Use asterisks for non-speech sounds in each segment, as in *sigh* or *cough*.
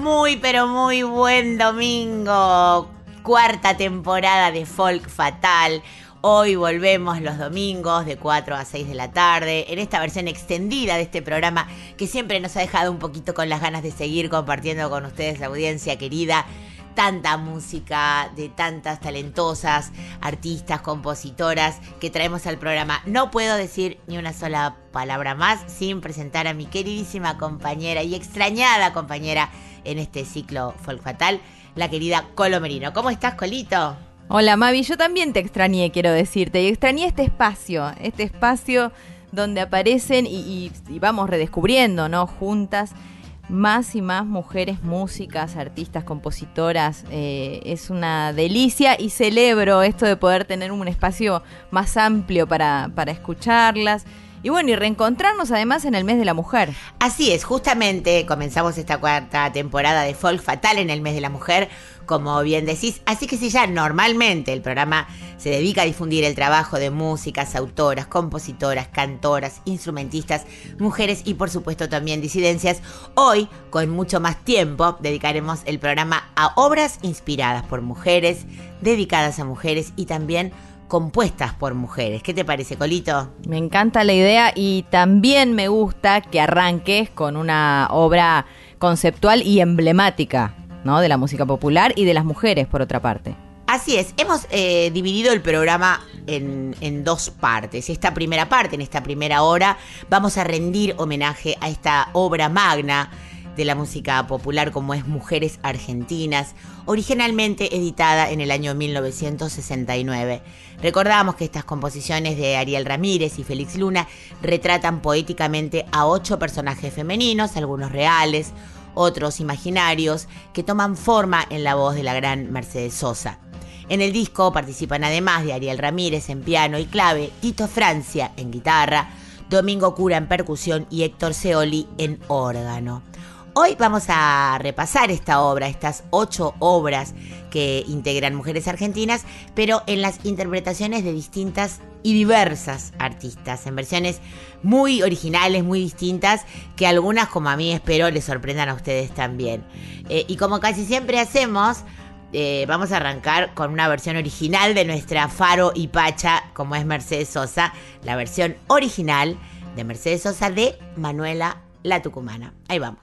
Muy, pero muy buen domingo. Cuarta temporada de Folk Fatal. Hoy volvemos los domingos de 4 a 6 de la tarde en esta versión extendida de este programa que siempre nos ha dejado un poquito con las ganas de seguir compartiendo con ustedes, la audiencia querida, tanta música de tantas talentosas artistas, compositoras que traemos al programa. No puedo decir ni una sola palabra más sin presentar a mi queridísima compañera y extrañada compañera en este ciclo Folk la querida Colo Merino. ¿Cómo estás, Colito? Hola Mavi, yo también te extrañé, quiero decirte, y extrañé este espacio, este espacio donde aparecen y vamos redescubriendo, ¿no? Juntas más y más mujeres músicas, artistas, compositoras. eh, es una delicia y celebro esto de poder tener un espacio más amplio para, para escucharlas. Y bueno, y reencontrarnos además en el mes de la mujer. Así es, justamente comenzamos esta cuarta temporada de Folk Fatal en el mes de la mujer, como bien decís. Así que si ya normalmente el programa se dedica a difundir el trabajo de músicas, autoras, compositoras, cantoras, instrumentistas, mujeres y por supuesto también disidencias, hoy con mucho más tiempo dedicaremos el programa a obras inspiradas por mujeres, dedicadas a mujeres y también compuestas por mujeres. ¿Qué te parece, Colito? Me encanta la idea y también me gusta que arranques con una obra conceptual y emblemática, ¿no? De la música popular y de las mujeres, por otra parte. Así es, hemos eh, dividido el programa en, en dos partes. Esta primera parte, en esta primera hora, vamos a rendir homenaje a esta obra magna de la música popular como es Mujeres Argentinas, originalmente editada en el año 1969. Recordamos que estas composiciones de Ariel Ramírez y Félix Luna retratan poéticamente a ocho personajes femeninos, algunos reales, otros imaginarios, que toman forma en la voz de la gran Mercedes Sosa. En el disco participan además de Ariel Ramírez en piano y clave, Tito Francia en guitarra, Domingo Cura en percusión y Héctor Seoli en órgano. Hoy vamos a repasar esta obra, estas ocho obras que integran Mujeres Argentinas, pero en las interpretaciones de distintas y diversas artistas, en versiones muy originales, muy distintas, que algunas, como a mí espero, les sorprendan a ustedes también. Eh, y como casi siempre hacemos, eh, vamos a arrancar con una versión original de nuestra Faro y Pacha, como es Mercedes Sosa, la versión original de Mercedes Sosa de Manuela la Tucumana. Ahí vamos.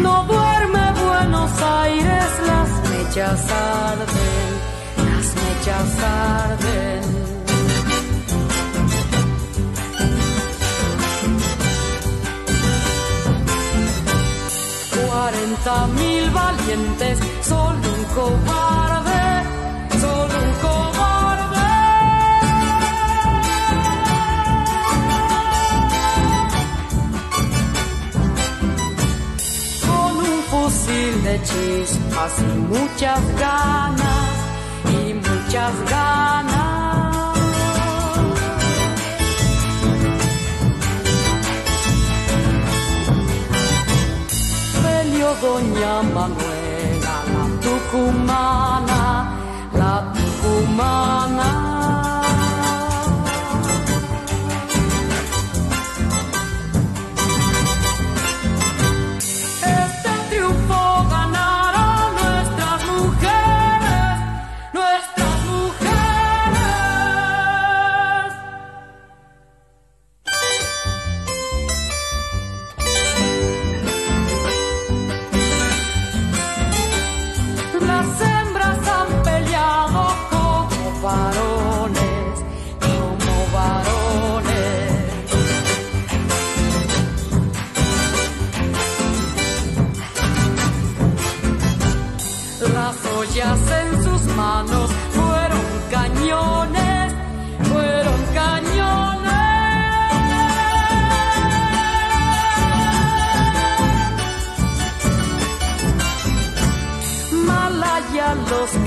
No duerme Buenos Aires, las mechas arden, las mechas arden. Cuarenta mil valientes, y muchas ganas y muchas ganas. Peleó doña Manuela, la tucumana, la tucumana.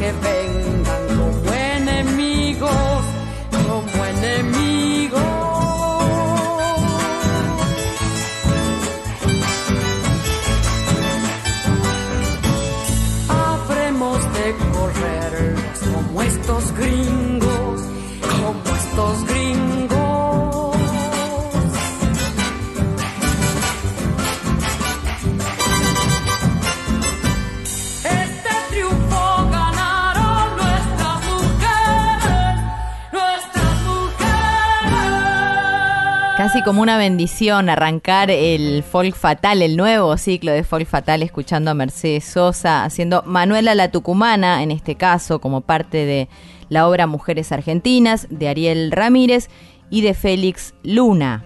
Que como una bendición arrancar el folk fatal, el nuevo ciclo de folk fatal, escuchando a Mercedes Sosa, haciendo Manuela la Tucumana, en este caso, como parte de la obra Mujeres Argentinas, de Ariel Ramírez y de Félix Luna.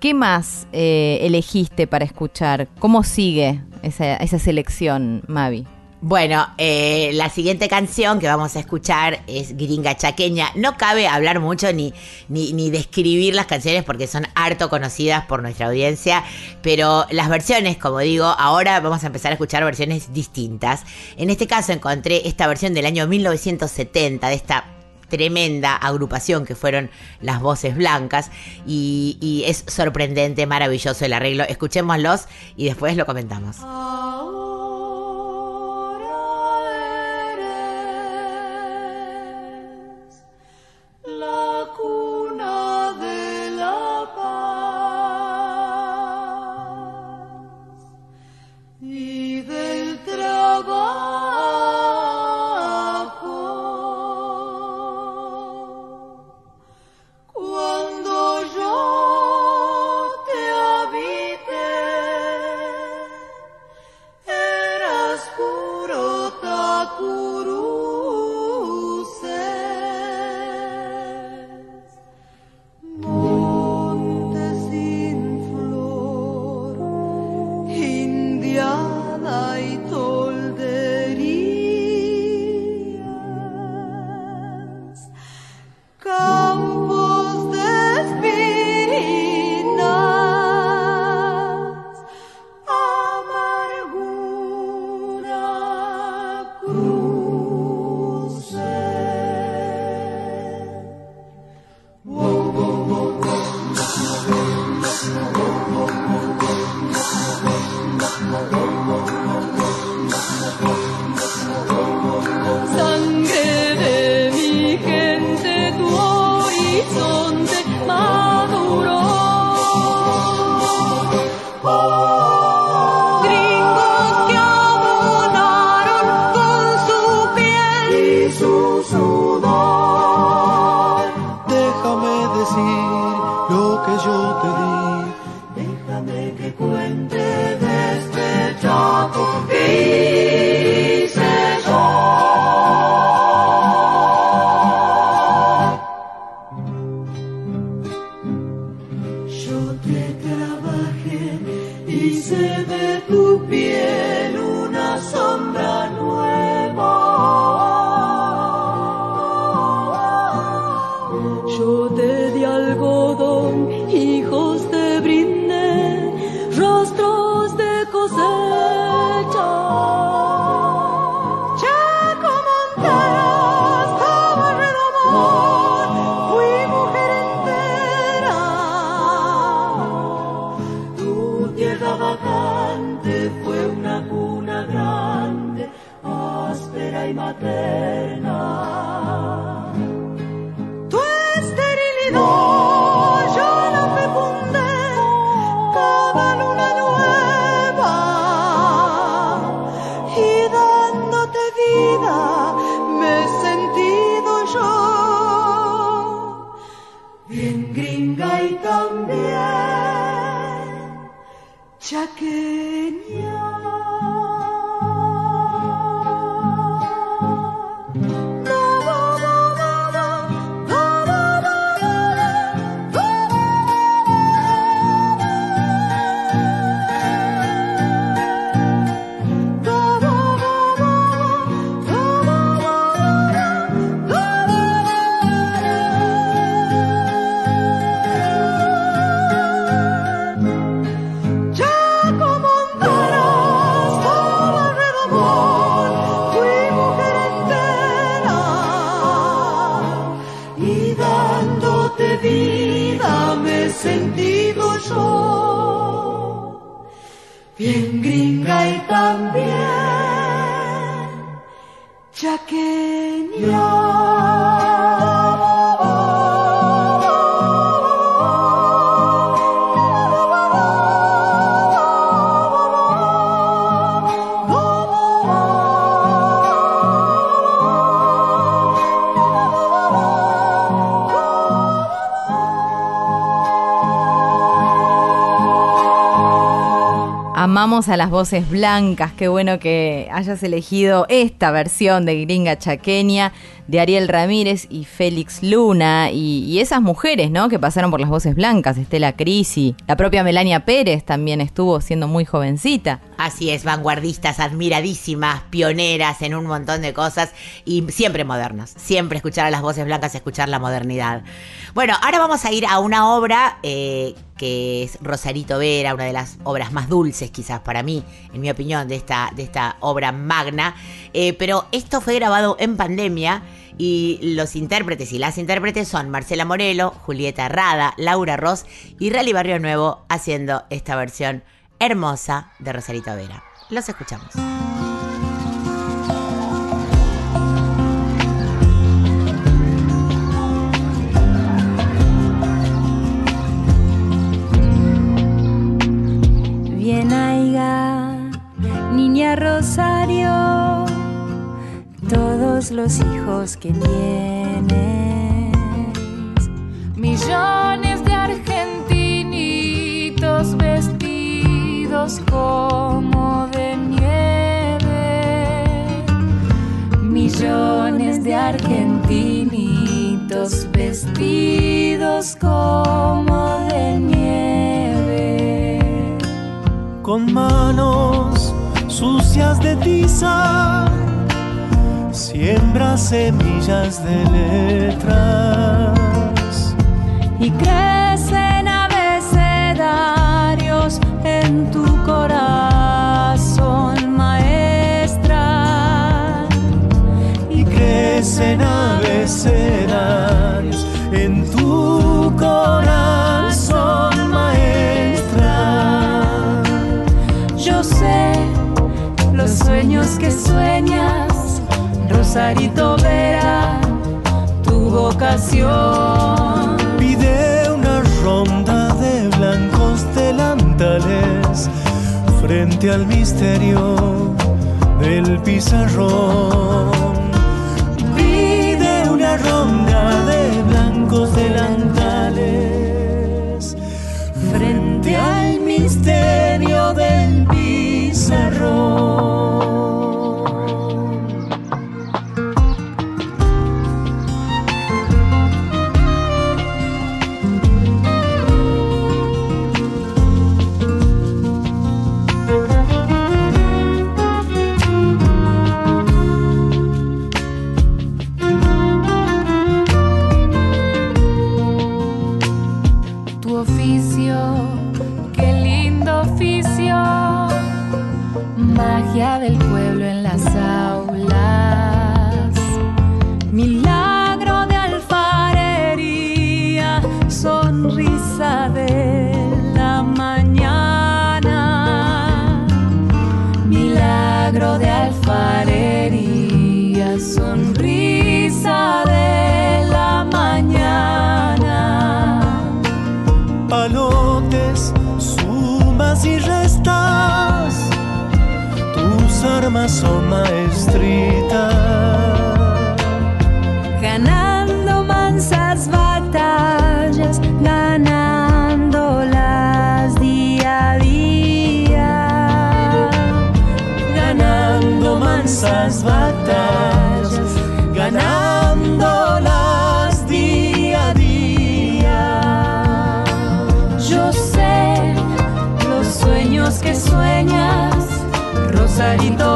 ¿Qué más eh, elegiste para escuchar? ¿Cómo sigue esa, esa selección, Mavi? Bueno, eh, la siguiente canción que vamos a escuchar es Gringa Chaqueña. No cabe hablar mucho ni, ni, ni describir las canciones porque son harto conocidas por nuestra audiencia, pero las versiones, como digo, ahora vamos a empezar a escuchar versiones distintas. En este caso encontré esta versión del año 1970 de esta tremenda agrupación que fueron las voces blancas y, y es sorprendente, maravilloso el arreglo. Escuchémoslos y después lo comentamos. eres A las voces blancas, qué bueno que hayas elegido esta versión de Gringa Chaqueña de Ariel Ramírez y Félix Luna y, y esas mujeres, ¿no? Que pasaron por las voces blancas, Estela Crisi, la propia Melania Pérez también estuvo siendo muy jovencita. Así es, vanguardistas, admiradísimas, pioneras en un montón de cosas y siempre modernas. Siempre escuchar a las voces blancas, escuchar la modernidad. Bueno, ahora vamos a ir a una obra eh, que es Rosarito Vera, una de las obras más dulces quizás para mí, en mi opinión, de esta, de esta obra magna. Eh, pero esto fue grabado en pandemia y los intérpretes y las intérpretes son Marcela Morelo, Julieta Rada, Laura Ross y Rally Barrio Nuevo haciendo esta versión hermosa de Rosarito Vera. Los escuchamos. Bien aiga, niña Rosario, todos los hijos que tienes. Millones de argentinitos como de nieve. Millones de argentinitos vestidos como de nieve. con manos sucias de tiza, siembra semillas de letras. y crecen corazón, maestra. y crecen abecedarios en tu corazón, maestra. Yo sé los sueños que sueñas, Rosarito Vera, tu vocación. Pide una ronda de blancos delantales frente al misterio del pizarrón. Pide una ronda de blancos delantales frente al misterio del pizarrón. Son maestritas. Ganando mansas batallas, ganándolas día a día. ganando mansas batallas, ganándolas día a día. Yo sé los sueños que sueñas, Rosarito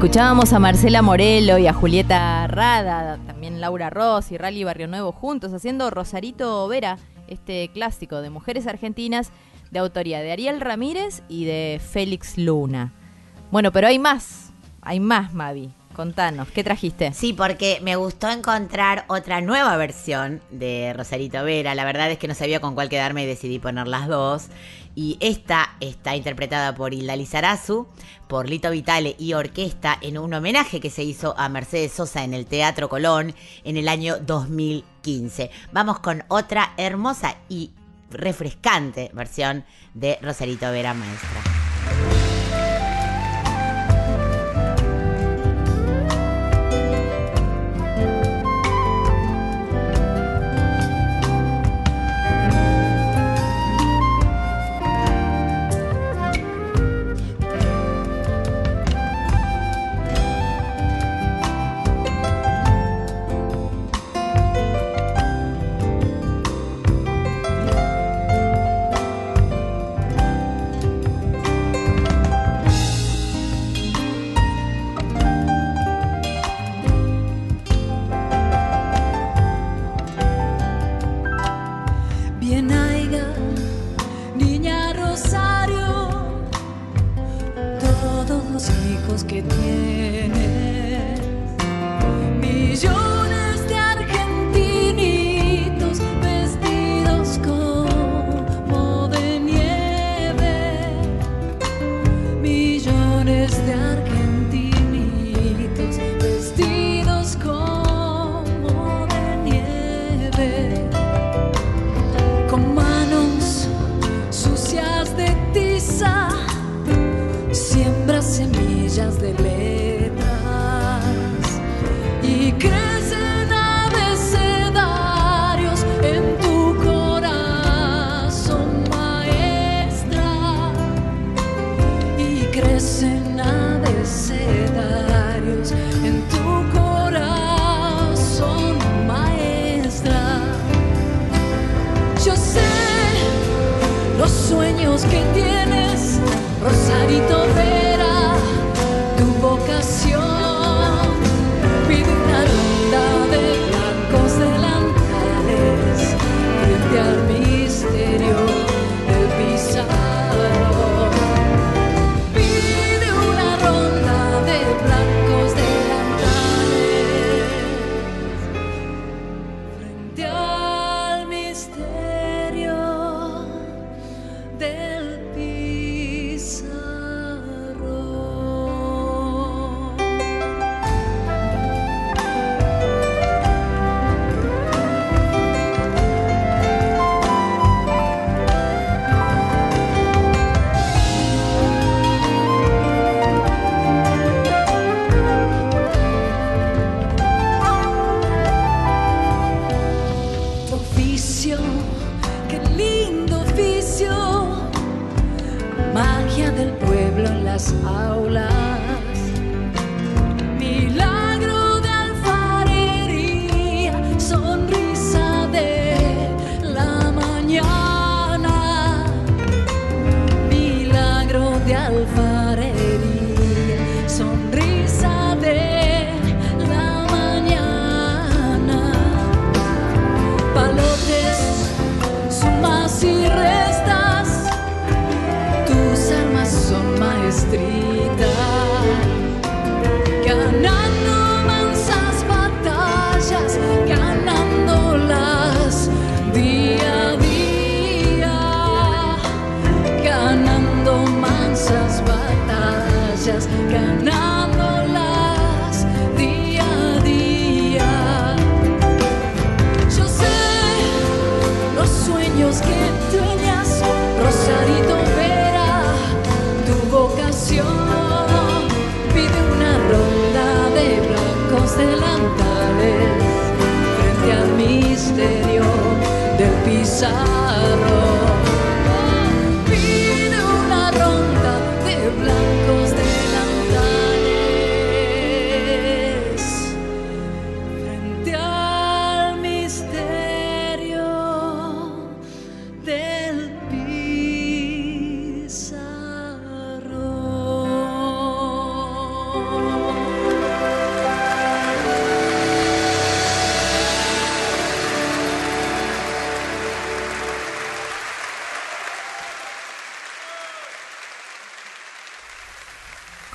Escuchábamos a Marcela Morelo y a Julieta Rada, también Laura Ross y Rally Barrio Nuevo juntos haciendo Rosarito Vera, este clásico de mujeres argentinas de autoría de Ariel Ramírez y de Félix Luna. Bueno, pero hay más, hay más, Mavi. Contanos, ¿qué trajiste? Sí, porque me gustó encontrar otra nueva versión de Rosarito Vera. La verdad es que no sabía con cuál quedarme y decidí poner las dos. Y esta está interpretada por Hilda Lizarazu, por Lito Vitale y orquesta en un homenaje que se hizo a Mercedes Sosa en el Teatro Colón en el año 2015. Vamos con otra hermosa y refrescante versión de Rosarito Vera Maestra.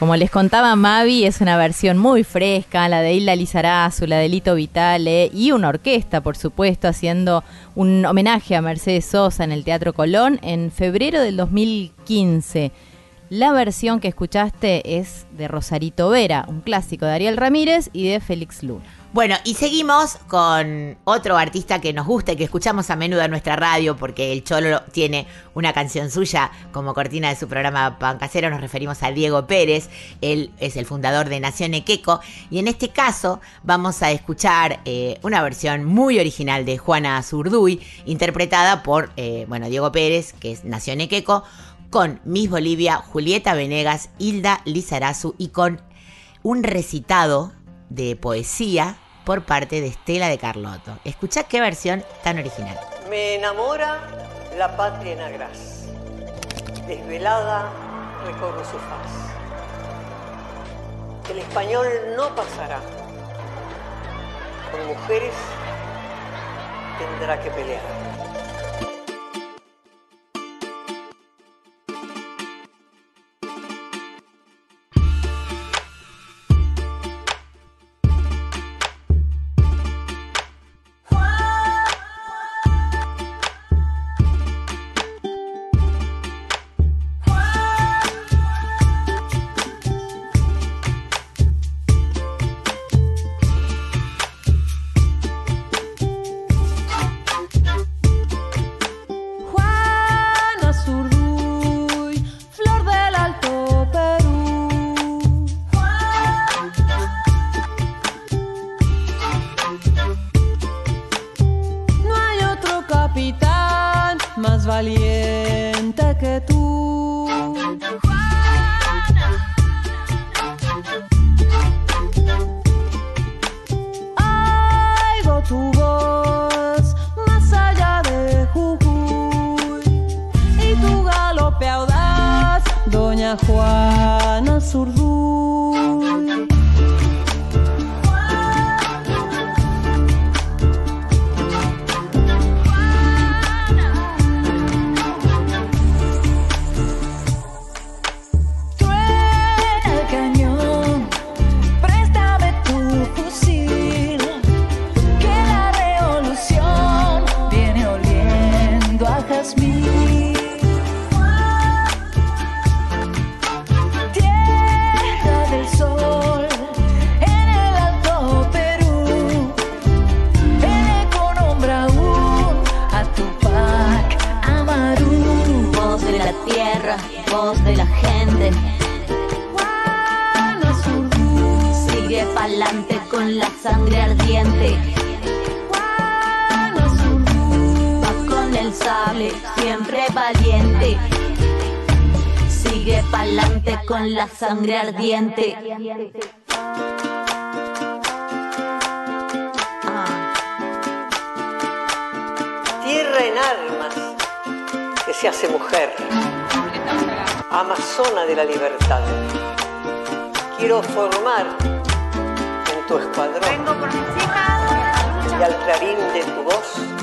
Como les contaba Mavi, es una versión muy fresca, la de Hilda Lizarazu, la de Lito Vitale y una orquesta, por supuesto, haciendo un homenaje a Mercedes Sosa en el Teatro Colón en febrero del 2015. La versión que escuchaste es de Rosarito Vera, un clásico de Ariel Ramírez y de Félix Luna. Bueno, y seguimos con otro artista que nos gusta y que escuchamos a menudo en nuestra radio, porque el Cholo tiene una canción suya como cortina de su programa Pancasero. Nos referimos a Diego Pérez. Él es el fundador de Nación Equeco. Y en este caso vamos a escuchar eh, una versión muy original de Juana Zurduy, interpretada por, eh, bueno, Diego Pérez, que es Nación Equeco, con Miss Bolivia, Julieta Venegas, Hilda Lizarazu y con un recitado de poesía por parte de Estela de Carlotto. Escuchá qué versión tan original. Me enamora la patria en. Desvelada recorro su faz. El español no pasará. Con mujeres tendrá que pelear. Sangre ardiente. Tierra en armas que se hace mujer. Amazona de la libertad. Quiero formar en tu escuadrón y al clarín de tu voz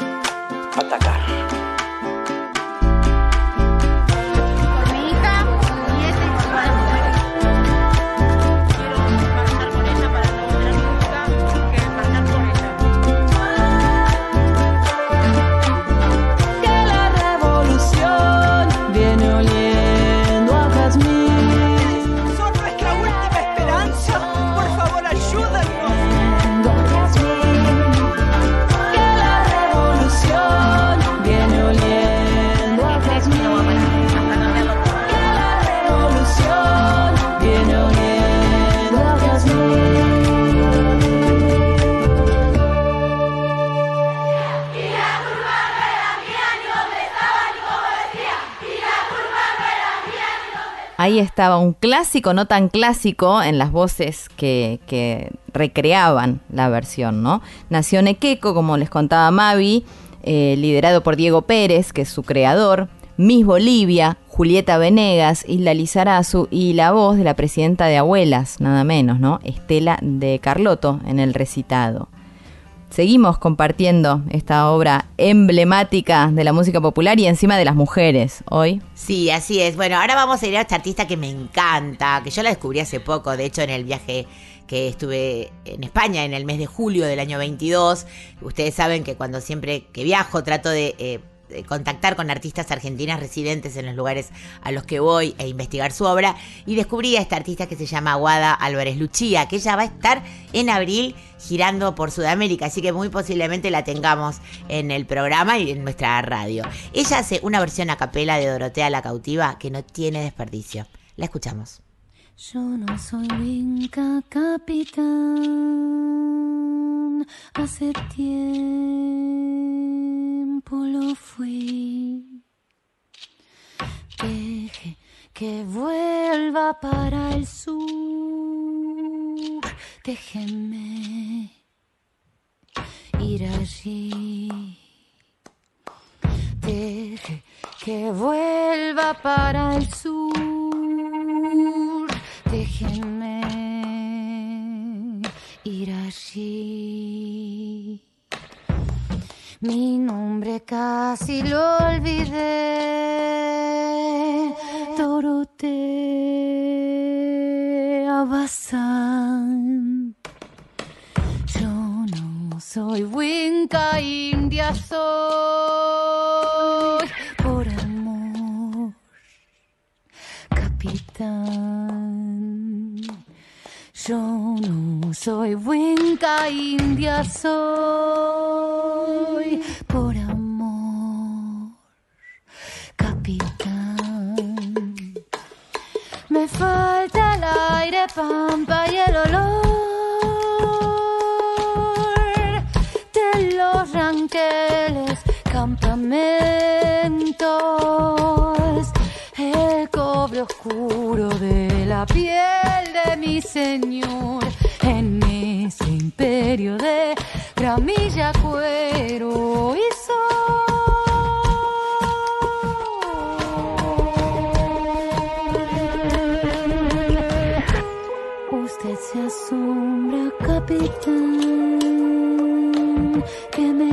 estaba un clásico, no tan clásico, en las voces que, que recreaban la versión, ¿no? Nació Nequeco, como les contaba Mavi, eh, liderado por Diego Pérez, que es su creador, Miss Bolivia, Julieta Venegas, Isla Lizarazu y la voz de la presidenta de Abuelas, nada menos, ¿no? Estela de Carlotto en el recitado. Seguimos compartiendo esta obra emblemática de la música popular y encima de las mujeres hoy. Sí, así es. Bueno, ahora vamos a ir a esta artista que me encanta, que yo la descubrí hace poco, de hecho en el viaje que estuve en España en el mes de julio del año 22. Ustedes saben que cuando siempre que viajo trato de... eh, de contactar con artistas argentinas residentes en los lugares a los que voy e investigar su obra y descubrí a esta artista que se llama Guada Álvarez Luchía, que ella va a estar en abril girando por Sudamérica, así que muy posiblemente la tengamos en el programa y en nuestra radio. Ella hace una versión a capela de Dorotea la cautiva que no tiene desperdicio. La escuchamos. Yo no soy Winca capitán, hace tiempo lo fui. Deje que vuelva para el sur, déjeme ir allí. Deje que vuelva para el sur. Déjenme ir allí. Mi nombre casi lo olvidé. Dorotea Bazán. Yo no soy Winca India, soy por amor, capitán. Yo no soy Winca India, soy por amor, capitán. Me falta el aire, pampa y el olor de los ranqueles, campamentos, cobre oscuro de la piel de mi señor en ese imperio de gramilla, cuero y sol. Usted se asombra, capitán, que me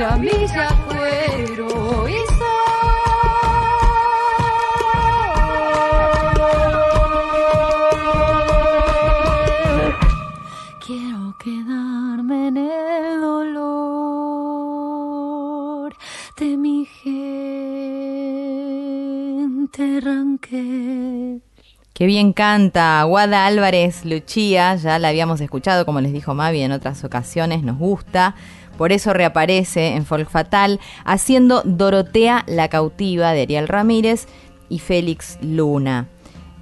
ramilla, cuero y. Quiero quedarme en el dolor de mi gente ranquel. Qué bien canta Guada Álvarez Luchía, ya la habíamos escuchado, como les dijo Mavi en otras ocasiones, nos gusta. Por eso reaparece en Folk Fatal haciendo Dorotea la cautiva de Ariel Ramírez y Félix Luna.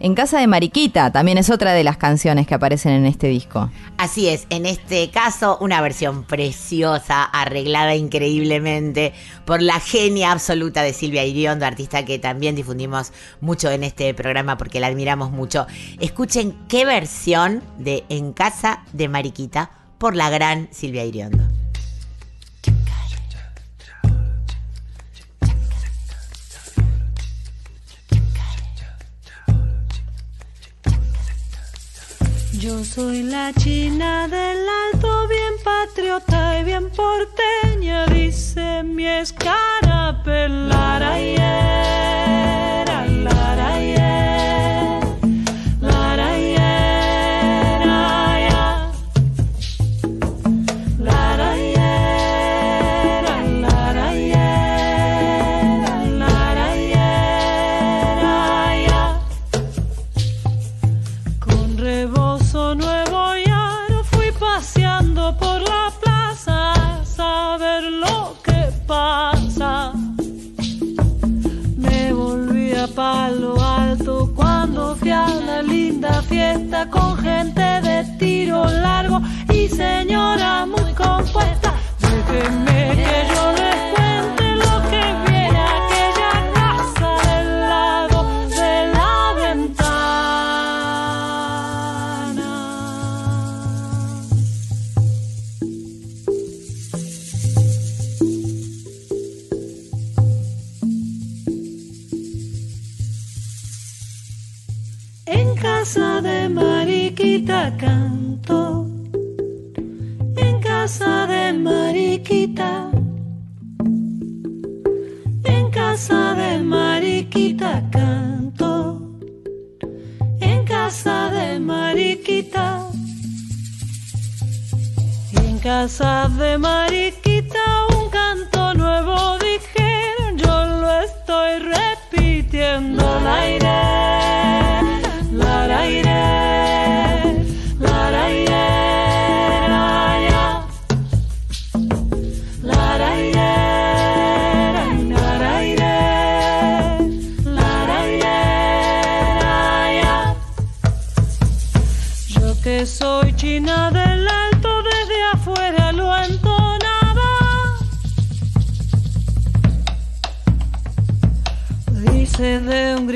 En Casa de Mariquita también es otra de las canciones que aparecen en este disco. Así es, en este caso una versión preciosa, arreglada increíblemente por la genia absoluta de Silvia Iriondo, artista que también difundimos mucho en este programa porque la admiramos mucho. Escuchen qué versión de En Casa de Mariquita por la gran Silvia Iriondo. Yo soy la china del alto, bien patriota y bien porteña, dice mi escarapel. Con gente de tiro largo y señora muy compuesta. Déjenme que yo les Mariquita canto, en casa de Mariquita, en casa de Mariquita canto, en casa de Mariquita, en casa de Mariquita un canto nuevo dijeron,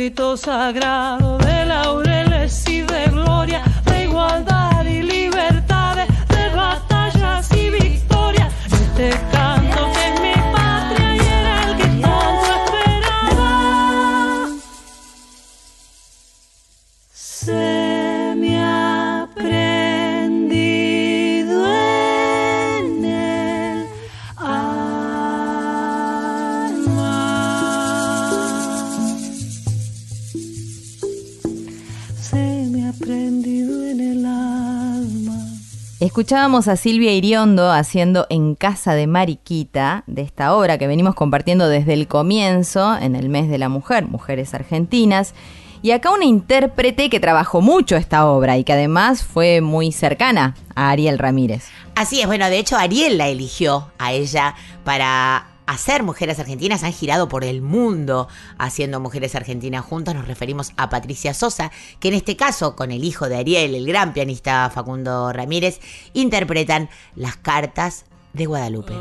grito sagrado de laureles Escuchábamos a Silvia Iriondo haciendo En Casa de Mariquita, de esta obra que venimos compartiendo desde el comienzo, en el mes de la mujer, Mujeres Argentinas. Y acá una intérprete que trabajó mucho esta obra y que además fue muy cercana a Ariel Ramírez. Así es, bueno, de hecho Ariel la eligió a ella para hacer Mujeres Argentinas. Han girado por el mundo haciendo Mujeres Argentinas juntas. Nos referimos a Patricia Sosa, que en este caso, con el hijo de Ariel, el gran pianista Facundo Ramírez, interpretan las cartas de Guadalupe.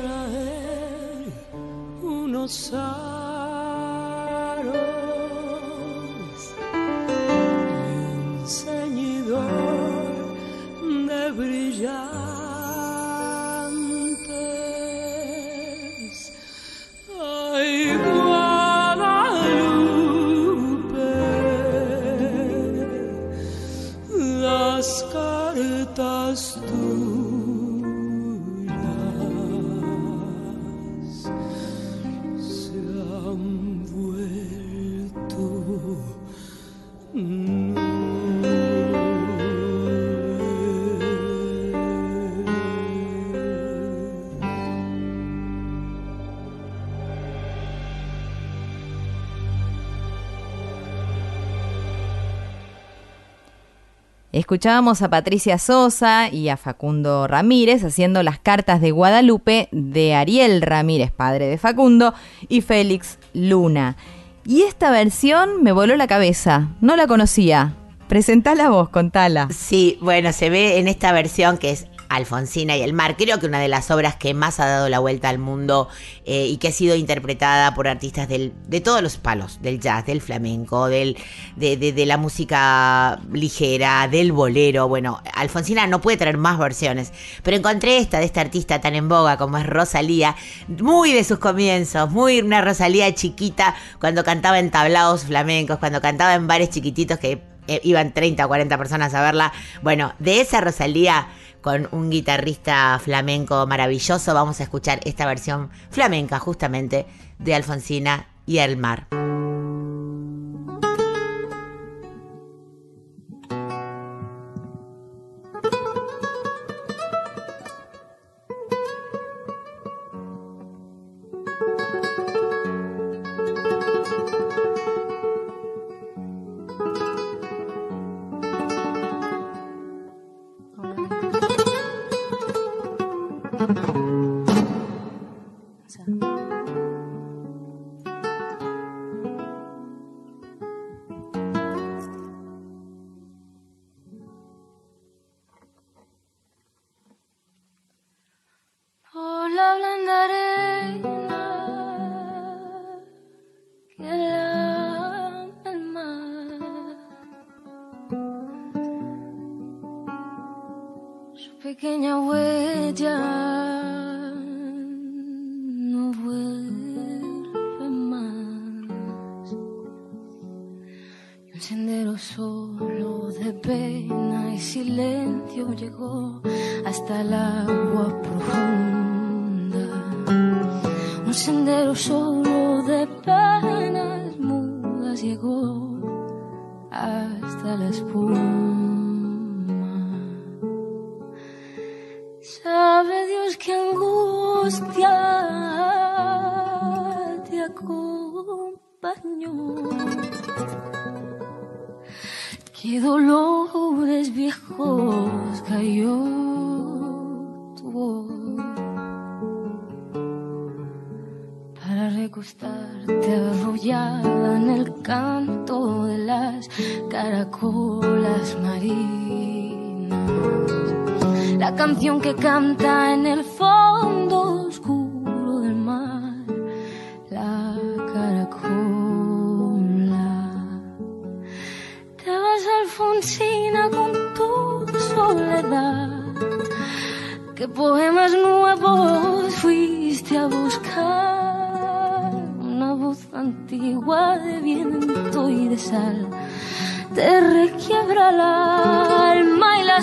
Traer unos aros Escuchábamos a Patricia Sosa y a Facundo Ramírez haciendo las cartas de Guadalupe de Ariel Ramírez, padre de Facundo, y Félix Luna. Y esta versión me voló la cabeza, no la conocía. Presentá la voz, contala. Sí, bueno, se ve en esta versión que es Alfonsina y el mar, creo que una de las obras que más ha dado la vuelta al mundo eh, y que ha sido interpretada por artistas de todos los palos, del jazz, del flamenco, del, de, de- de la música ligera, del bolero. Bueno, Alfonsina no puede traer más versiones, pero encontré esta de esta artista tan en boga como es Rosalía, muy de sus comienzos, muy una Rosalía chiquita cuando cantaba en tablaos flamencos, cuando cantaba en bares chiquititos que eh, iban 30 o 40 personas a verla. Bueno, de esa Rosalía con un guitarrista flamenco maravilloso, vamos a escuchar esta versión flamenca justamente de Alfonsina y el mar. La canción que canta en el fondo oscuro del mar, la caracola. Te vas Alfonsina con tu soledad. ¿Qué poemas nuevos fuiste a buscar? Una voz antigua de viento y de sal te requiebra el alma y la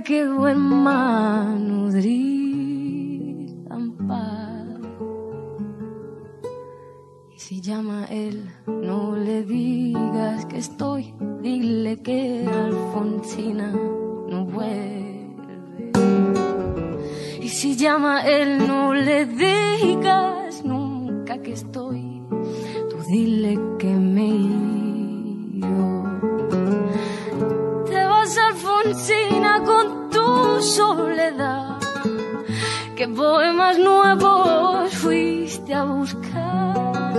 déjame que duerma nudrida en paz. Y si llama él, no le digas que estoy. Dile que Alfonsina no vuelve. Y si llama él, no le digas nunca que estoy. Tú dile que me he ido. Te vas, Alfonsina, soledad. ¿Qué poemas nuevos fuiste a buscar?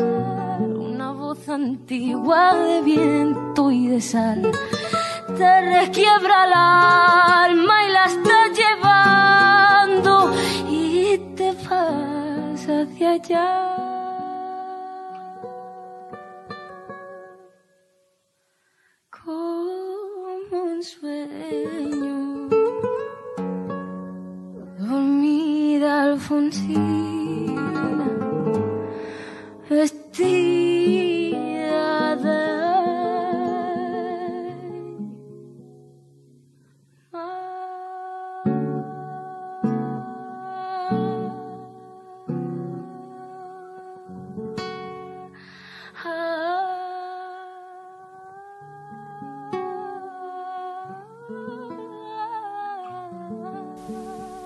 Una voz antigua de viento y de sal. Te requiebra el alma y la estás llevando y te vas hacia allá. como un sueño. Dormida Alfonsina, vestida de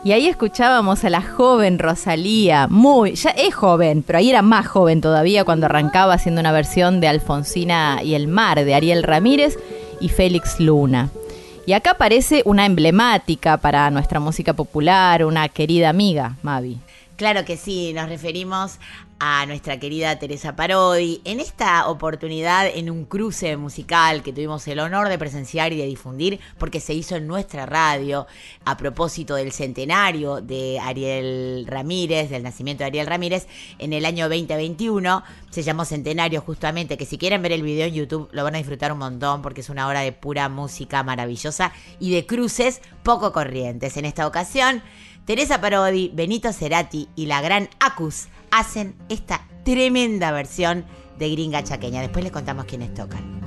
Y ahí escuchábamos a la joven Rosalía, muy, ya es joven, pero ahí era más joven todavía cuando arrancaba haciendo una versión de Alfonsina y el mar de Ariel Ramírez y Félix Luna. Y acá aparece una emblemática para nuestra música popular, una querida amiga, Mavi. Claro que sí, nos referimos a nuestra querida Teresa Parodi. En esta oportunidad, en un cruce musical que tuvimos el honor de presenciar y de difundir, porque se hizo en nuestra radio a propósito del centenario de Ariel Ramírez, del nacimiento de Ariel Ramírez, en el año 2021. Se llamó Centenario justamente, que si quieren ver el video en YouTube lo van a disfrutar un montón porque es una hora de pura música maravillosa y de cruces poco corrientes. En esta ocasión, Teresa Parodi, Benito Cerati y la gran Acus hacen esta tremenda versión de Gringa Chaqueña. Después les contamos quiénes tocan.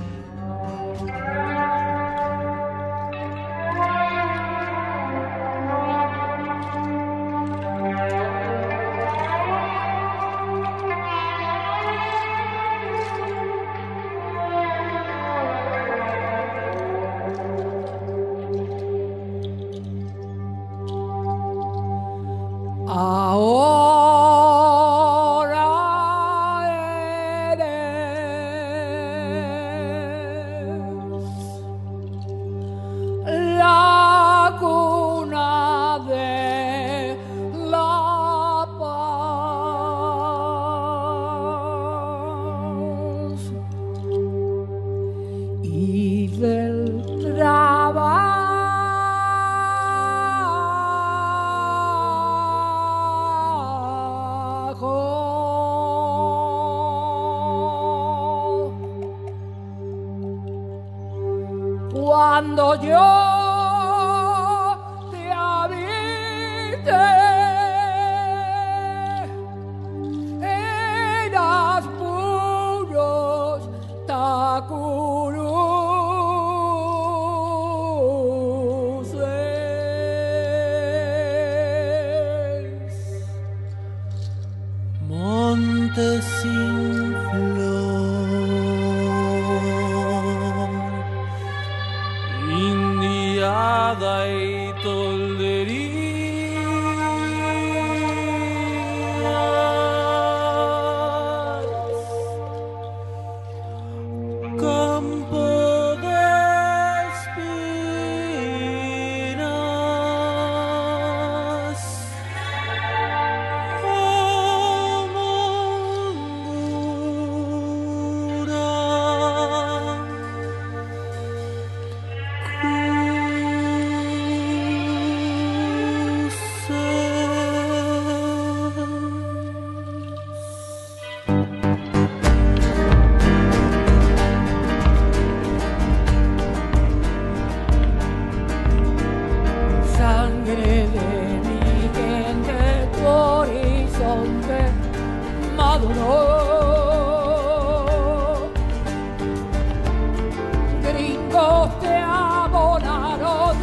Te abonaron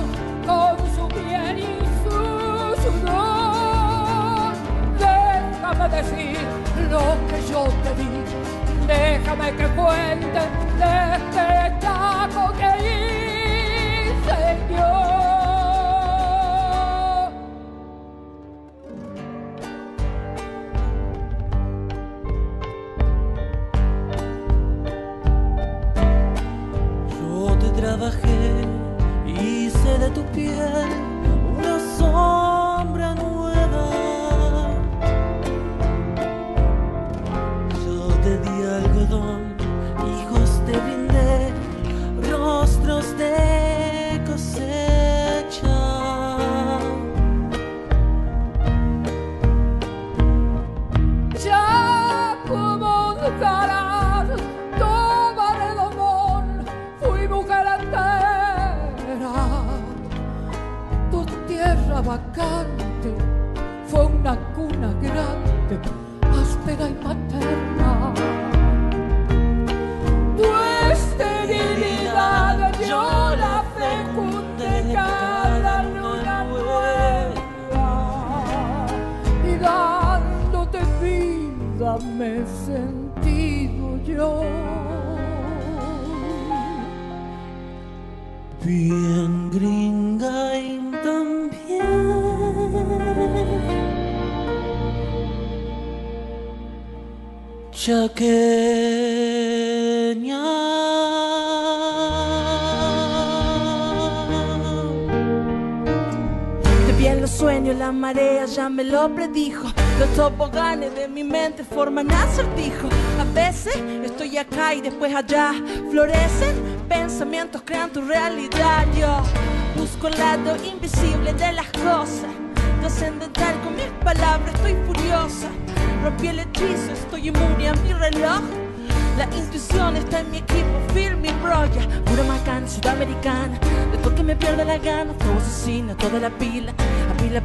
con su bien y su sudor. Déjame decir lo que yo te di. Déjame que cuente de este que hice yo.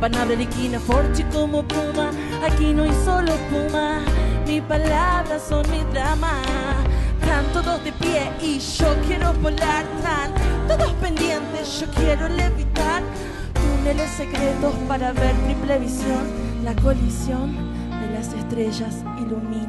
palabra de quina forte como Puma. Aquí no hay solo Puma. mis palabras son mi drama. Están todos de pie y yo quiero volar tan todos pendientes, yo quiero levitar túneles secretos para ver triple visión, la colisión de las estrellas ilumina.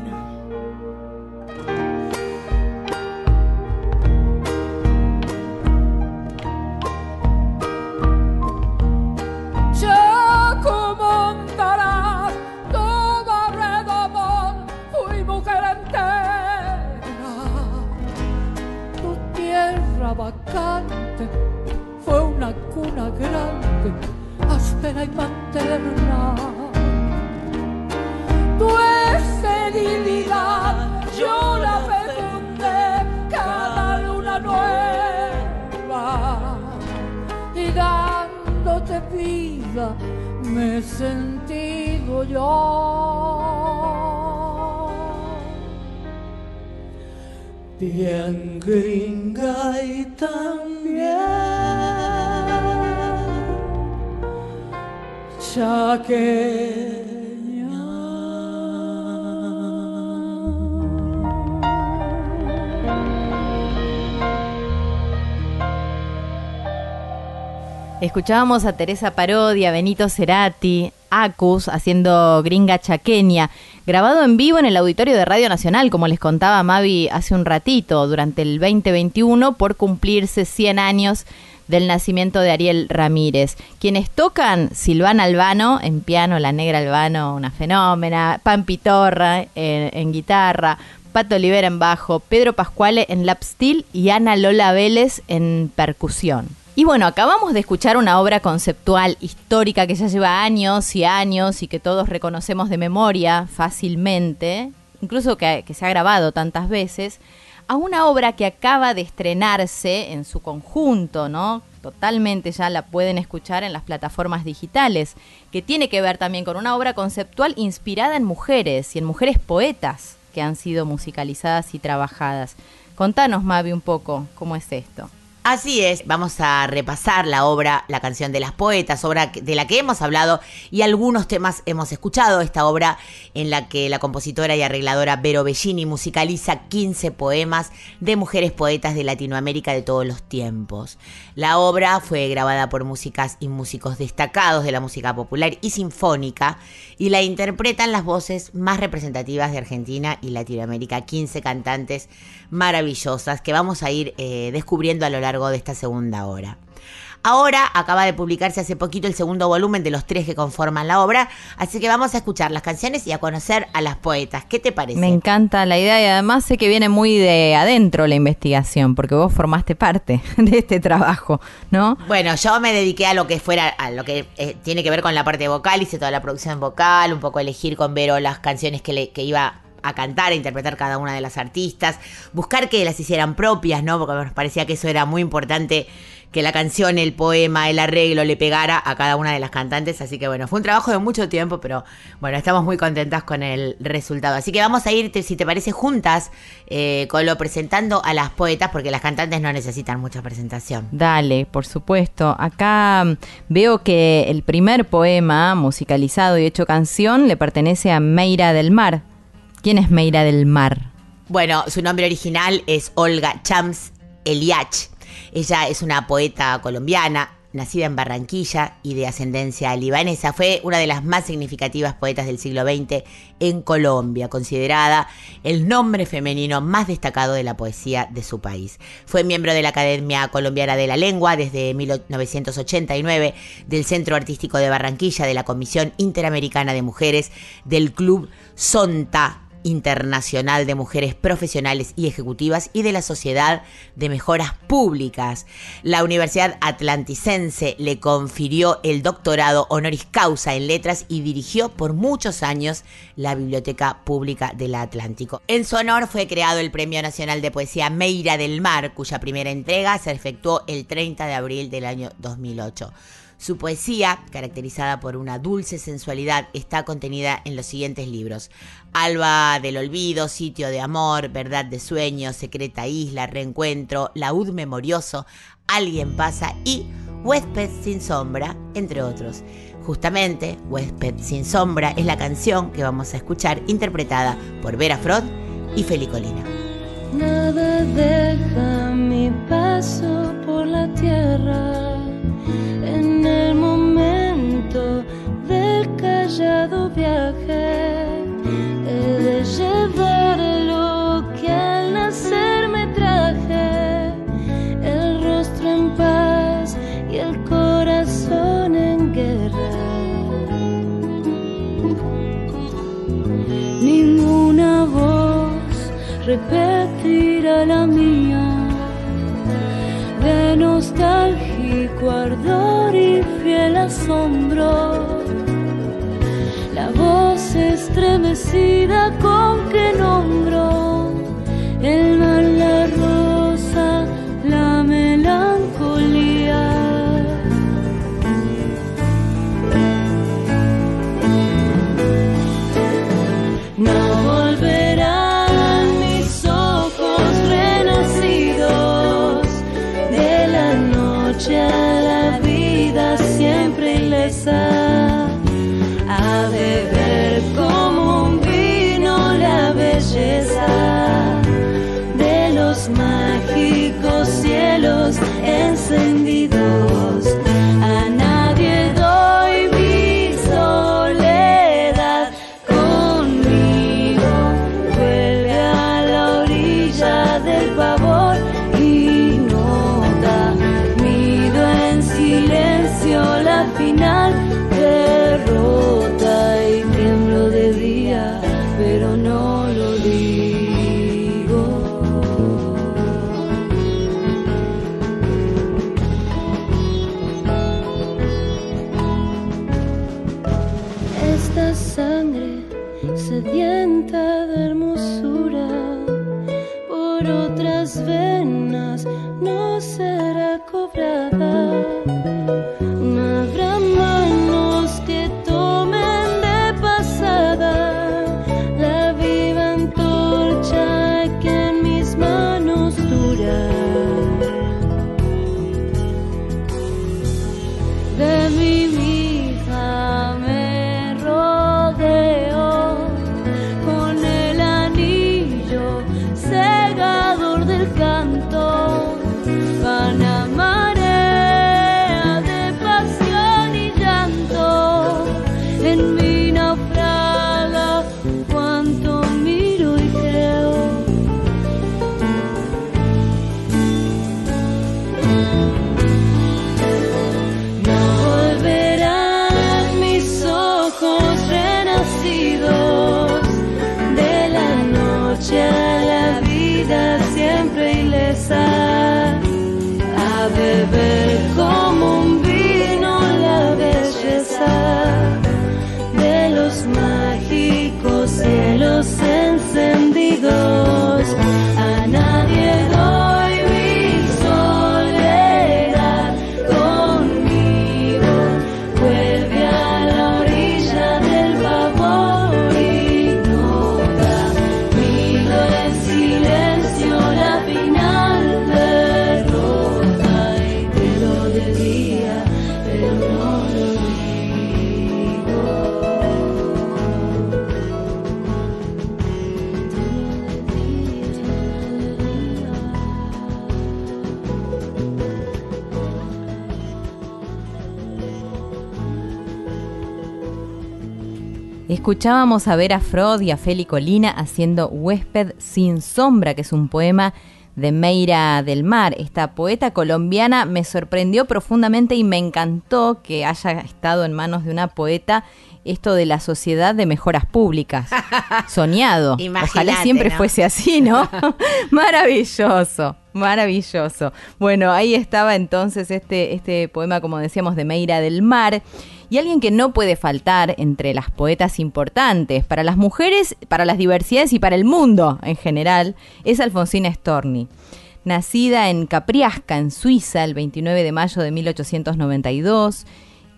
Escuchábamos a Teresa Parodia, Benito Cerati, Acus haciendo Gringa Chaqueña, grabado en vivo en el Auditorio de Radio Nacional, como les contaba Mavi hace un ratito, durante el 2021, por cumplirse 100 años del nacimiento de Ariel Ramírez. Quienes tocan Silvana Albano en piano, la negra Albano, una fenómena, Pan Pitorra en, en guitarra, Pato Olivera en bajo, Pedro Pascuale en lap steel y Ana Lola Vélez en percusión. Y bueno, acabamos de escuchar una obra conceptual histórica que ya lleva años y años y que todos reconocemos de memoria fácilmente, incluso que, se ha grabado tantas veces, a una obra que acaba de estrenarse en su conjunto, ¿no? Totalmente ya la pueden escuchar en las plataformas digitales, que tiene que ver también con una obra conceptual inspirada en mujeres y en mujeres poetas que han sido musicalizadas y trabajadas. Contanos, Mavi, un poco cómo es esto. Así es, vamos a repasar la obra La canción de las poetas, obra de la que hemos hablado y algunos temas hemos escuchado. Esta obra en la que la compositora y arregladora Vero Bellini musicaliza 15 poemas de mujeres poetas de Latinoamérica de todos los tiempos. La obra fue grabada por músicas y músicos destacados de la música popular y sinfónica y la interpretan las voces más representativas de Argentina y Latinoamérica, 15 cantantes maravillosas que vamos a ir eh, descubriendo a lo largo de esta segunda hora. Ahora acaba de publicarse hace poquito el segundo volumen de los tres que conforman la obra, así que vamos a escuchar las canciones y a conocer a las poetas. ¿Qué te parece? Me encanta la idea y además sé que viene muy de adentro la investigación, porque vos formaste parte *laughs* de este trabajo, ¿no? Bueno, yo me dediqué a lo que fuera, a lo que eh, tiene que ver con la parte vocal, hice toda la producción vocal, un poco elegir con Vero las canciones que, le, que iba a cantar, a interpretar cada una de las artistas, buscar que las hicieran propias, ¿no? Porque nos parecía que eso era muy importante, que la canción, el poema, el arreglo le pegara a cada una de las cantantes. Así que bueno, fue un trabajo de mucho tiempo, pero bueno, estamos muy contentas con el resultado. Así que vamos a ir, si te parece, juntas eh, con lo presentando a las poetas, porque las cantantes no necesitan mucha presentación. Dale, por supuesto. Acá mm, veo que el primer poema musicalizado y hecho canción le pertenece a Meira del Mar. ¿Quién es Meira del Mar? Bueno, su nombre original es Olga Chams Eliach. Ella es una poeta colombiana, nacida en Barranquilla y de ascendencia libanesa. Fue una de las más significativas poetas del siglo XX en Colombia, considerada el nombre femenino más destacado de la poesía de su país. Fue miembro de la Academia Colombiana de la Lengua desde 1989, del Centro Artístico de Barranquilla, de la Comisión Interamericana de Mujeres, del Club Sonta Internacional de Mujeres Profesionales y Ejecutivas y de la Sociedad de Mejoras Públicas. La Universidad Atlanticense le confirió el doctorado honoris causa en letras y dirigió por muchos años la Biblioteca Pública del Atlántico. En su honor fue creado el Premio Nacional de Poesía Meira del Mar, cuya primera entrega se efectuó el 30 de abril del año 2008. Su poesía, caracterizada por una dulce sensualidad, está contenida en los siguientes libros. Alba del Olvido, Sitio de Amor, Verdad de Sueños, Secreta Isla, Reencuentro, Laúd Memorioso, Alguien pasa y Huésped sin sombra, entre otros. Justamente, Huésped sin sombra es la canción que vamos a escuchar interpretada por Vera Frod y Feli Colina. Nada deja mi paso por la tierra momento del callado viaje. He de llevar lo que al nacer me traje, el rostro en paz y el corazón en guerra. Ninguna voz repetirá la mía de nostálgico ardor y fiel asombro. La voz estremecida con que nombro Escuchábamos a Vera Frod y a Feli Colina haciendo Huésped sin sombra, que es un poema de Meira del Mar. Esta poeta colombiana me sorprendió profundamente y me encantó que haya estado en manos de una poeta esto de la sociedad de mejoras públicas. *laughs* Soñado. Ojalá siempre ¿no? fuese así, ¿no? *laughs* maravilloso, maravilloso. Bueno, ahí estaba entonces este, este poema, como decíamos, de Meira del Mar. Y alguien que no puede faltar entre las poetas importantes para las mujeres, para las diversidades y para el mundo en general, es Alfonsina Storni. Nacida en Capriasca, en Suiza, el 29 de mayo de 1892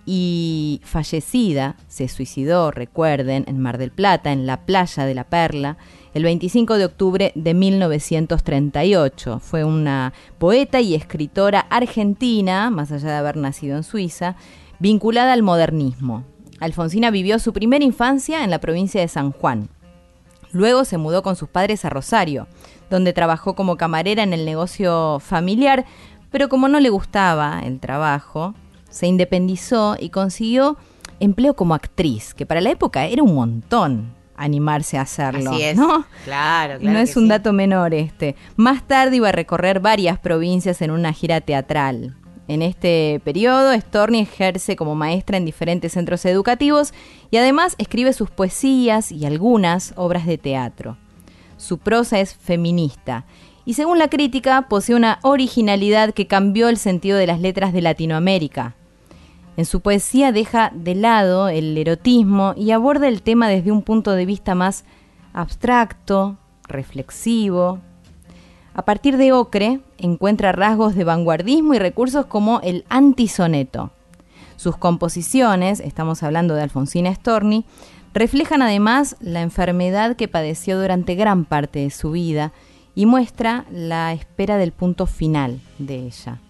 y fallecida, se suicidó, recuerden, en Mar del Plata, en la playa de la Perla, el 25 de octubre de 1938. Fue una poeta y escritora argentina, más allá de haber nacido en Suiza, vinculada al modernismo. Alfonsina vivió su primera infancia en la provincia de San Juan. Luego se mudó con sus padres a Rosario, donde trabajó como camarera en el negocio familiar, pero como no le gustaba el trabajo, se independizó y consiguió empleo como actriz, que para la época era un montón animarse a hacerlo. Así es. ¿no? Claro, claro. no es que un sí. dato menor este. Más tarde iba a recorrer varias provincias en una gira teatral. En este periodo, Storni ejerce como maestra en diferentes centros educativos y además escribe sus poesías y algunas obras de teatro. Su prosa es feminista y según la crítica posee una originalidad que cambió el sentido de las letras de Latinoamérica. En su poesía deja de lado el erotismo y aborda el tema desde un punto de vista más abstracto, reflexivo. A partir de Ocre encuentra rasgos de vanguardismo y recursos como el antisoneto. Sus composiciones, estamos hablando de Alfonsina Storni, reflejan además la enfermedad que padeció durante gran parte de su vida y muestra la espera del punto final de ella.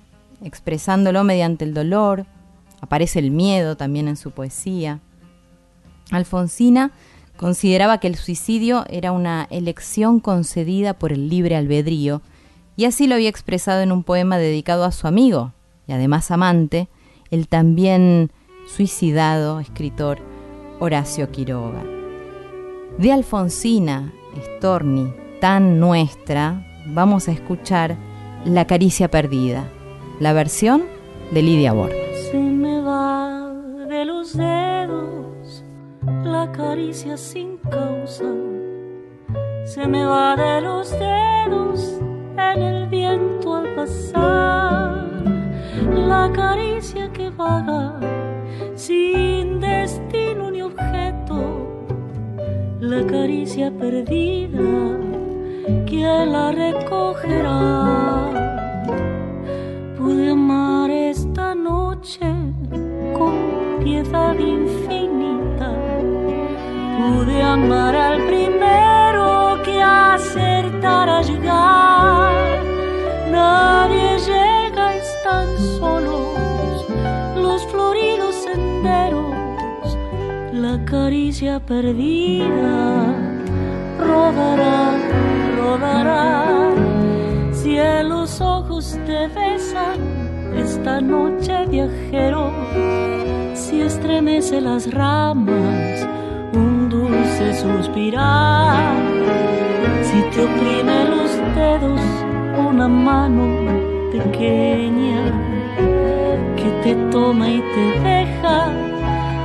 expresándolo mediante el dolor, aparece el miedo también en su poesía. Alfonsina consideraba que el suicidio era una elección concedida por el libre albedrío, y así lo había expresado en un poema dedicado a su amigo, y además amante, el también suicidado escritor Horacio Quiroga. De Alfonsina Storni, tan nuestra, vamos a escuchar La caricia perdida, la versión de Lidia Borda. Se me va de los dedos la caricia sin causa. Se me va de los dedos en el viento al pasar. La caricia que vaga sin destino ni objeto. La caricia perdida, ¿quién la recogerá? Pude amar esta noche con piedad infinita. Pude amar al primero que acertara a llegar. Nadie llega, están solos los floridos senderos. La caricia perdida rodará, rodará. Si los ojos te besan esta noche viajero, si estremece las ramas dulce suspirar, si te oprime los dedos una mano pequeña que te toma y te deja,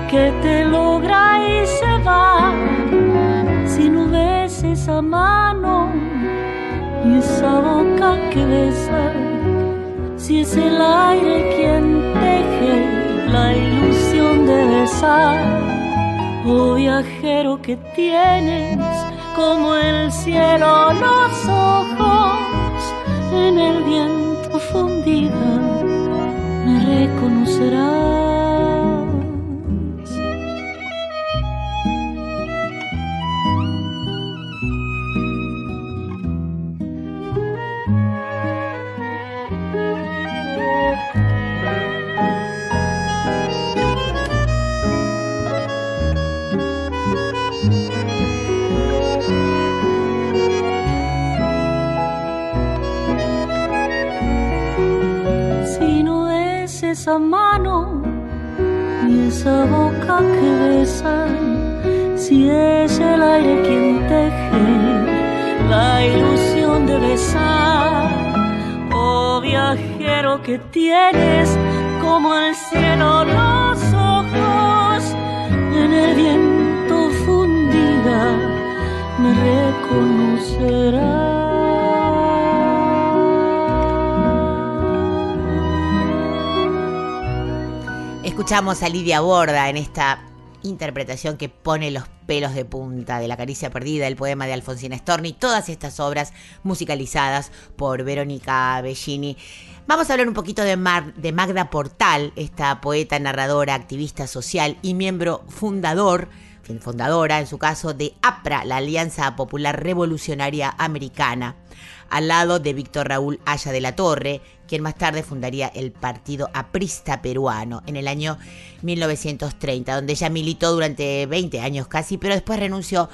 que te logra y se va, si no ves esa mano y esa boca que besa, si es el aire quien teje la ilusión de besar, viajero que tienes como el cielo los ojos en el viento fundida, me reconocerás. Mano ni esa boca que besa, si es el aire quien teje la ilusión de besar, oh viajero que tienes como el cielo los ojos en el viento fundida, me reconocerás. Escuchamos a Lidia Borda en esta interpretación que pone los pelos de punta de La caricia perdida, el poema de Alfonsina Storni, todas estas obras musicalizadas por Verónica Bellini. Vamos a hablar un poquito de, de Magda Portal, esta poeta, narradora, activista social y miembro fundador, fundadora en su caso, de APRA, la Alianza Popular Revolucionaria Americana, al lado de Víctor Raúl Aya de la Torre, quien más tarde fundaría el Partido Aprista Peruano en el año 1930, donde ella militó durante 20 años casi, pero después renunció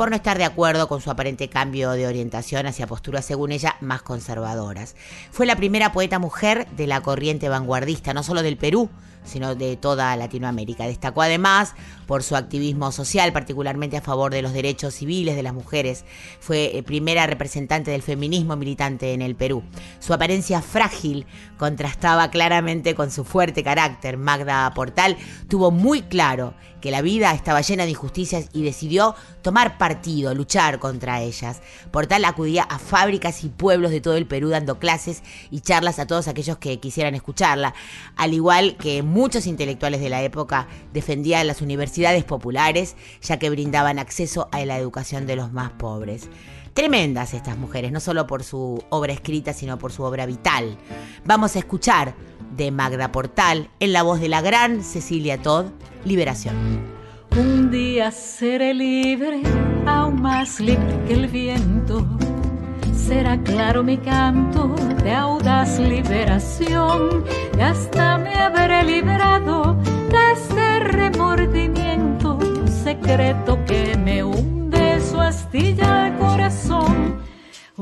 por no estar de acuerdo con su aparente cambio de orientación hacia posturas, según ella, más conservadoras. Fue la primera poeta mujer de la corriente vanguardista, no solo del Perú, sino de toda Latinoamérica. Destacó además por su activismo social, particularmente a favor de los derechos civiles de las mujeres. Fue eh, primera representante del feminismo militante en el Perú. Su apariencia frágil contrastaba claramente con su fuerte carácter. Magda Portal tuvo muy claro que la vida estaba llena de injusticias y decidió tomar partido, luchar contra ellas. Portal acudía a fábricas y pueblos de todo el Perú dando clases y charlas a todos aquellos que quisieran escucharla, al igual que muchos intelectuales de la época defendía las universidades populares, ya que brindaban acceso a la educación de los más pobres. Tremendas estas mujeres, no solo por su obra escrita, sino por su obra vital. Vamos a escuchar de Magda Portal, en la voz de la gran Cecilia Todd, Liberación. Un día seré libre, aún más libre que el viento. será claro mi canto de audaz liberación y hasta me habré librado de este remordimiento secreto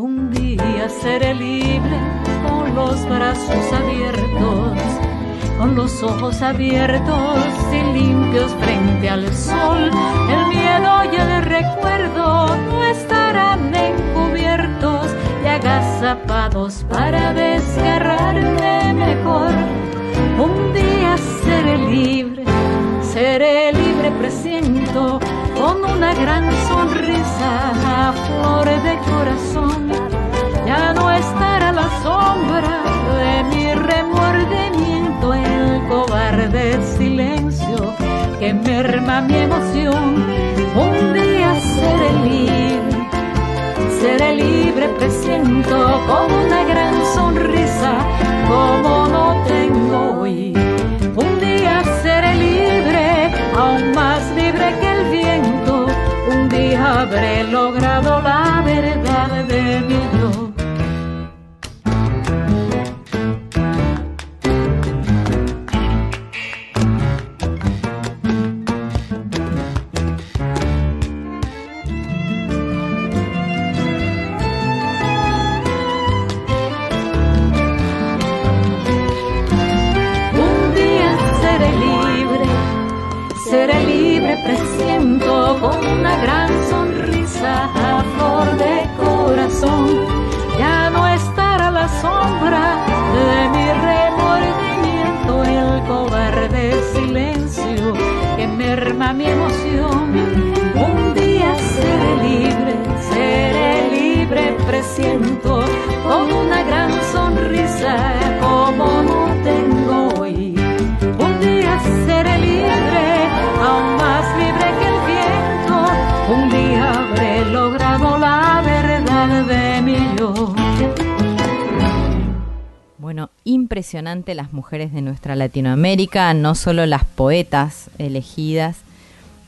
Un día seré libre con los brazos abiertos, con los ojos abiertos y limpios frente al sol. El miedo y el recuerdo no estarán encubiertos y agazapados para desgarrarme mejor. Un día seré libre, seré libre, presiento, con una gran sonrisa a flor de corazón. Ya no estará la sombra de mi remordimiento, el cobarde silencio que merma mi emoción. Un día seré libre, seré libre, presiento con una gran sonrisa como no tengo hoy. Habré logrado la verdad de mi yo. Un día seré libre, seré libre, presiento con una gran mi emoción. Un día seré libre, seré libre, presiento con una gran sonrisa como no tengo hoy. Un día seré libre, aún más libre que el viento. Un día habré logrado la verdad de mi yo. Bueno, impresionante las mujeres de nuestra Latinoamérica, no solo las poetas elegidas,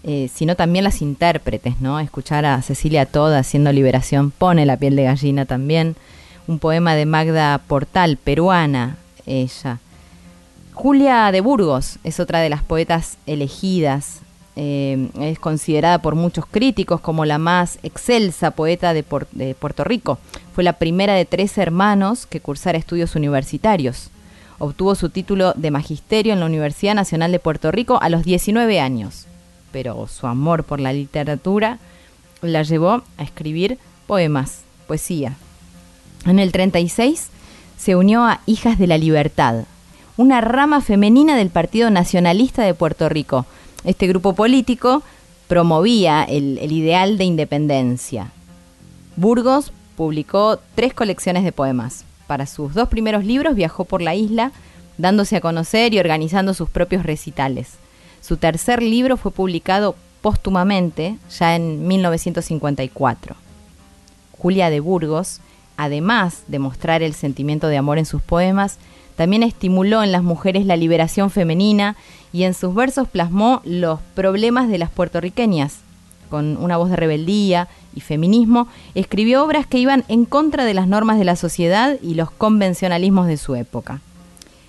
eh, sino también las intérpretes, ¿no? Escuchar a Cecilia Toda haciendo Liberación pone la piel de gallina también. Un poema de Magda Portal, peruana, ella. Julia de Burgos es otra de las poetas elegidas. eh, es considerada por muchos críticos como la más excelsa poeta de, Por- de Puerto Rico. Fue la primera de tres hermanos que cursara estudios universitarios. Obtuvo su título de magisterio en la Universidad Nacional de Puerto Rico a los 19 años, pero su amor por la literatura la llevó a escribir poemas, poesía. En el 36 se unió a Hijas de la Libertad, una rama femenina del Partido Nacionalista de Puerto Rico. Este grupo político promovía el, el ideal de independencia. Burgos publicó tres colecciones de poemas. Para sus dos primeros libros viajó por la isla, dándose a conocer y organizando sus propios recitales. Su tercer libro fue publicado póstumamente, ya en 1954. Julia de Burgos, además de mostrar el sentimiento de amor en sus poemas, también estimuló en las mujeres la liberación femenina y en sus versos plasmó los problemas de las puertorriqueñas. Con una voz de rebeldía y feminismo, escribió obras que iban en contra de las normas de la sociedad y los convencionalismos de su época.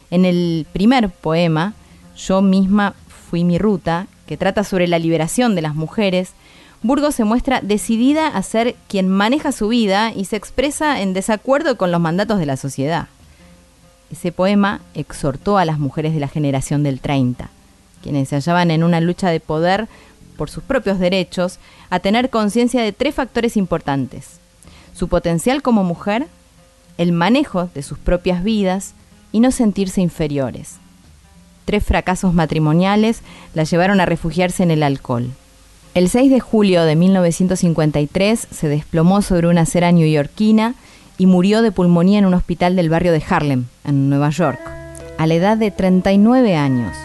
En el primer poema, Yo misma fui mi ruta, que trata sobre la liberación de las mujeres, Burgos se muestra decidida a ser quien maneja su vida y se expresa en desacuerdo con los mandatos de la sociedad. Ese poema exhortó a las mujeres de la generación del 30, quienes se hallaban en una lucha de poder por sus propios derechos, a tener conciencia de tres factores importantes. Su potencial como mujer, el manejo de sus propias vidas y no sentirse inferiores. Tres fracasos matrimoniales la llevaron a refugiarse en el alcohol. El 6 de julio de 1953 se desplomó sobre una acera neoyorquina y murió de pulmonía en un hospital del barrio de Harlem, en Nueva York, a la edad de 39 años.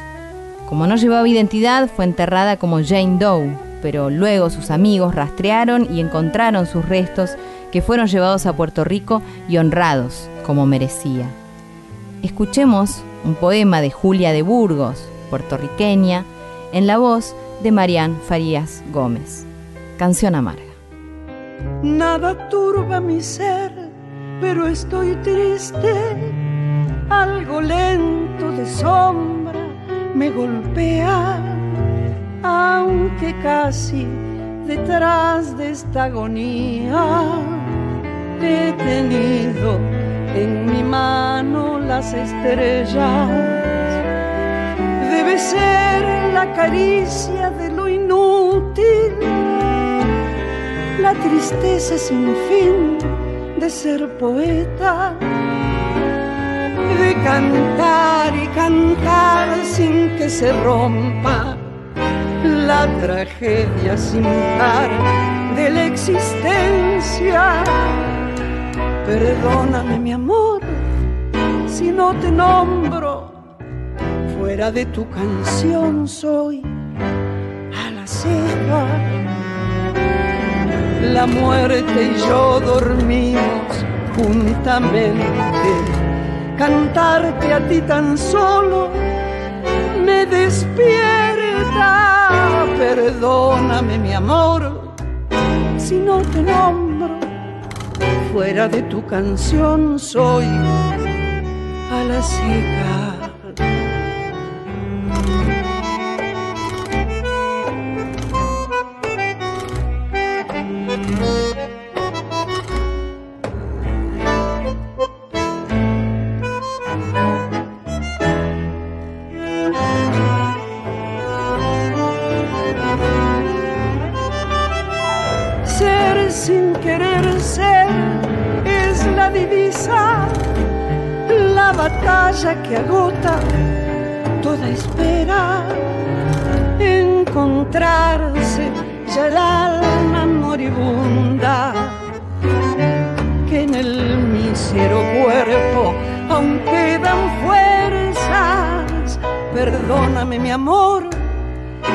Como no llevaba identidad, fue enterrada como Jane Doe, pero luego sus amigos rastrearon y encontraron sus restos que fueron llevados a Puerto Rico y honrados como merecía. Escuchemos un poema de Julia de Burgos, puertorriqueña, en la voz de Marián Farías Gómez. Canción amarga. Nada turba mi ser pero estoy triste, algo lento de sombra me golpea, aunque casi detrás de esta agonía he tenido en mi mano las estrellas. Debe ser la caricia de lo inútil, la tristeza sin fin de ser poeta, de cantar y cantar sin que se rompa la tragedia sin par de la existencia. Perdóname mi amor si no te nombro, fuera de tu canción soy a la ceja. La muerte y yo dormimos juntamente. Cantarte a ti tan solo me despierta. Perdóname mi amor si no te nombro. Fuera de tu canción soy a la seca. Ser sin querer ser la divisa, la batalla que agota toda espera. Encontrarse ya el alma moribunda que en el mísero cuerpo aún quedan fuerzas. Perdóname mi amor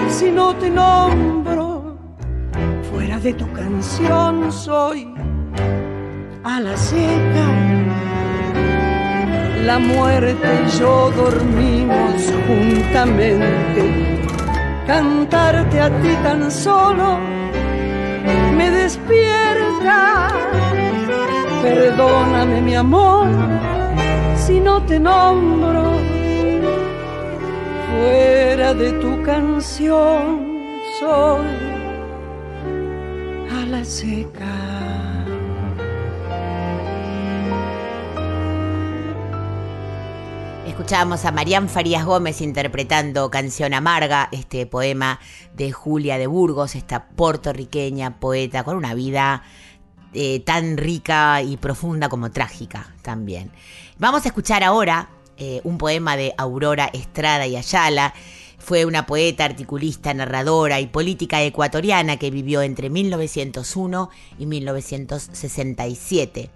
si no te nombro fuera de tu canción soy a la seca. La muerte y yo dormimos juntamente. Cantarte a ti tan solo me despierta. Perdóname mi amor si no te nombro fuera de tu canción soy a la seca. Escuchábamos a Marián Farías Gómez interpretando Canción Amarga, este poema de Julia de Burgos, esta puertorriqueña poeta con una vida eh, tan rica y profunda como trágica también. Vamos a escuchar ahora eh, un poema de Aurora Estrada y Ayala. Fue una poeta, articulista, narradora y política ecuatoriana que vivió entre 1901 y 1967.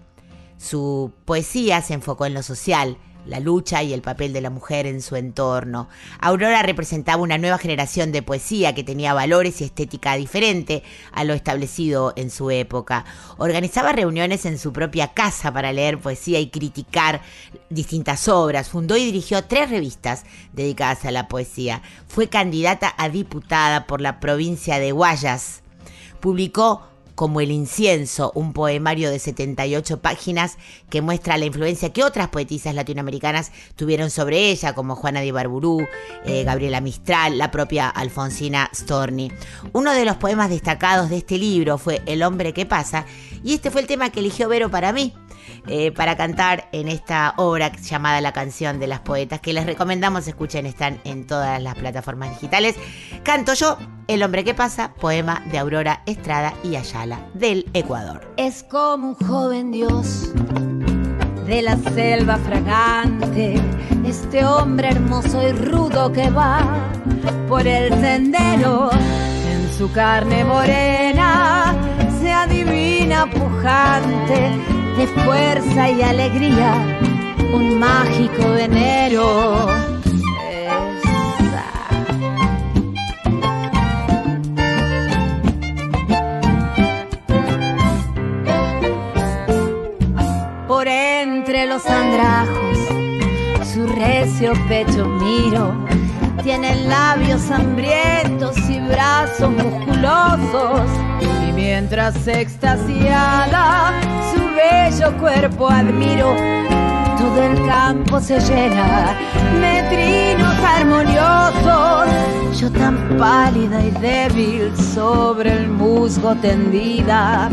Su poesía se enfocó en lo social, la lucha y el papel de la mujer en su entorno. Aurora representaba una nueva generación de poesía que tenía valores y estética diferente a lo establecido en su época. Organizaba reuniones en su propia casa para leer poesía y criticar distintas obras. Fundó y dirigió tres revistas dedicadas a la poesía. Fue candidata a diputada por la provincia de Guayas. Publicó como El Incienso, un poemario de 78 páginas que muestra la influencia que otras poetisas latinoamericanas tuvieron sobre ella, como Juana de Barburú, eh, Gabriela Mistral, la propia Alfonsina Storni. Uno de los poemas destacados de este libro fue El hombre que pasa, y este fue el tema que eligió Vero para mí. Eh, para cantar en esta obra llamada La canción de las poetas, que les recomendamos escuchen, están en todas las plataformas digitales. Canto yo, El hombre que pasa, poema de Aurora Estrada y Ayala, del Ecuador. Es como un joven dios de la selva fragante, este hombre hermoso y rudo que va por el sendero. En su carne morena se adivina pujante de fuerza y alegría, un mágico enero. Por entre los andrajos, su recio pecho miro, tiene labios hambrientos y brazos musculosos, Y mientras extasiada su bello cuerpo admiro, todo el campo se llena de trinos armoniosos. Yo tan pálida y débil sobre el musgo tendida,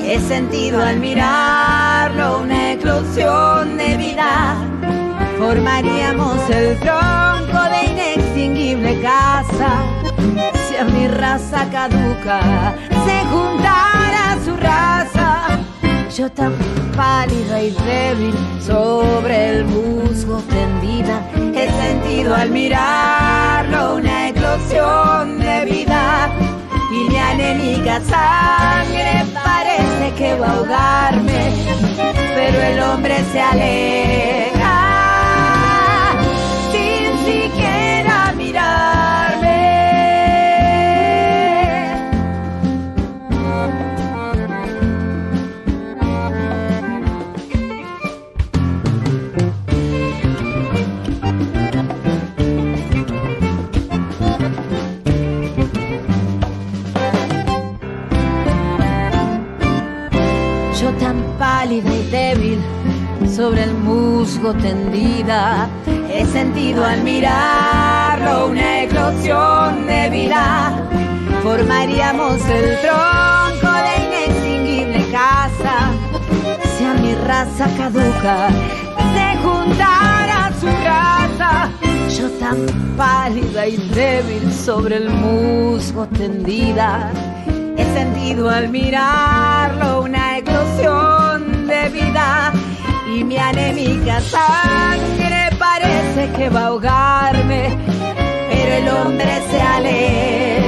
he sentido al mirarlo una eclosión de vida. Formaríamos el tronco de inextinguible casa si a mi raza caduca se juntara su raza. Yo tan pálida y débil sobre el musgo tendida, he sentido al mirarlo una eclosión de vida. Y mi anémica sangre parece que va a ahogarme, pero el hombre se aleja sobre el musgo tendida, he sentido al mirarlo una eclosión de vida. Formaríamos el tronco de inextinguible casa si a mi raza caduca se juntara su raza. Yo tan pálida y débil sobre el musgo tendida, he sentido al mirarlo una eclosión de vida y mi anémica sangre parece que va a ahogarme, pero el hombre se aleja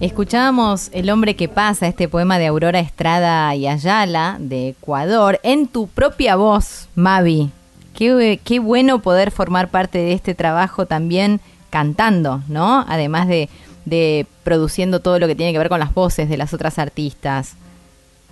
Escuchábamos El hombre que pasa, este poema de Aurora Estrada y Ayala, de Ecuador, en tu propia voz, Mavi. Qué, bueno poder formar parte de este trabajo también cantando, ¿no? Además de, de produciendo todo lo que tiene que ver con las voces de las otras artistas.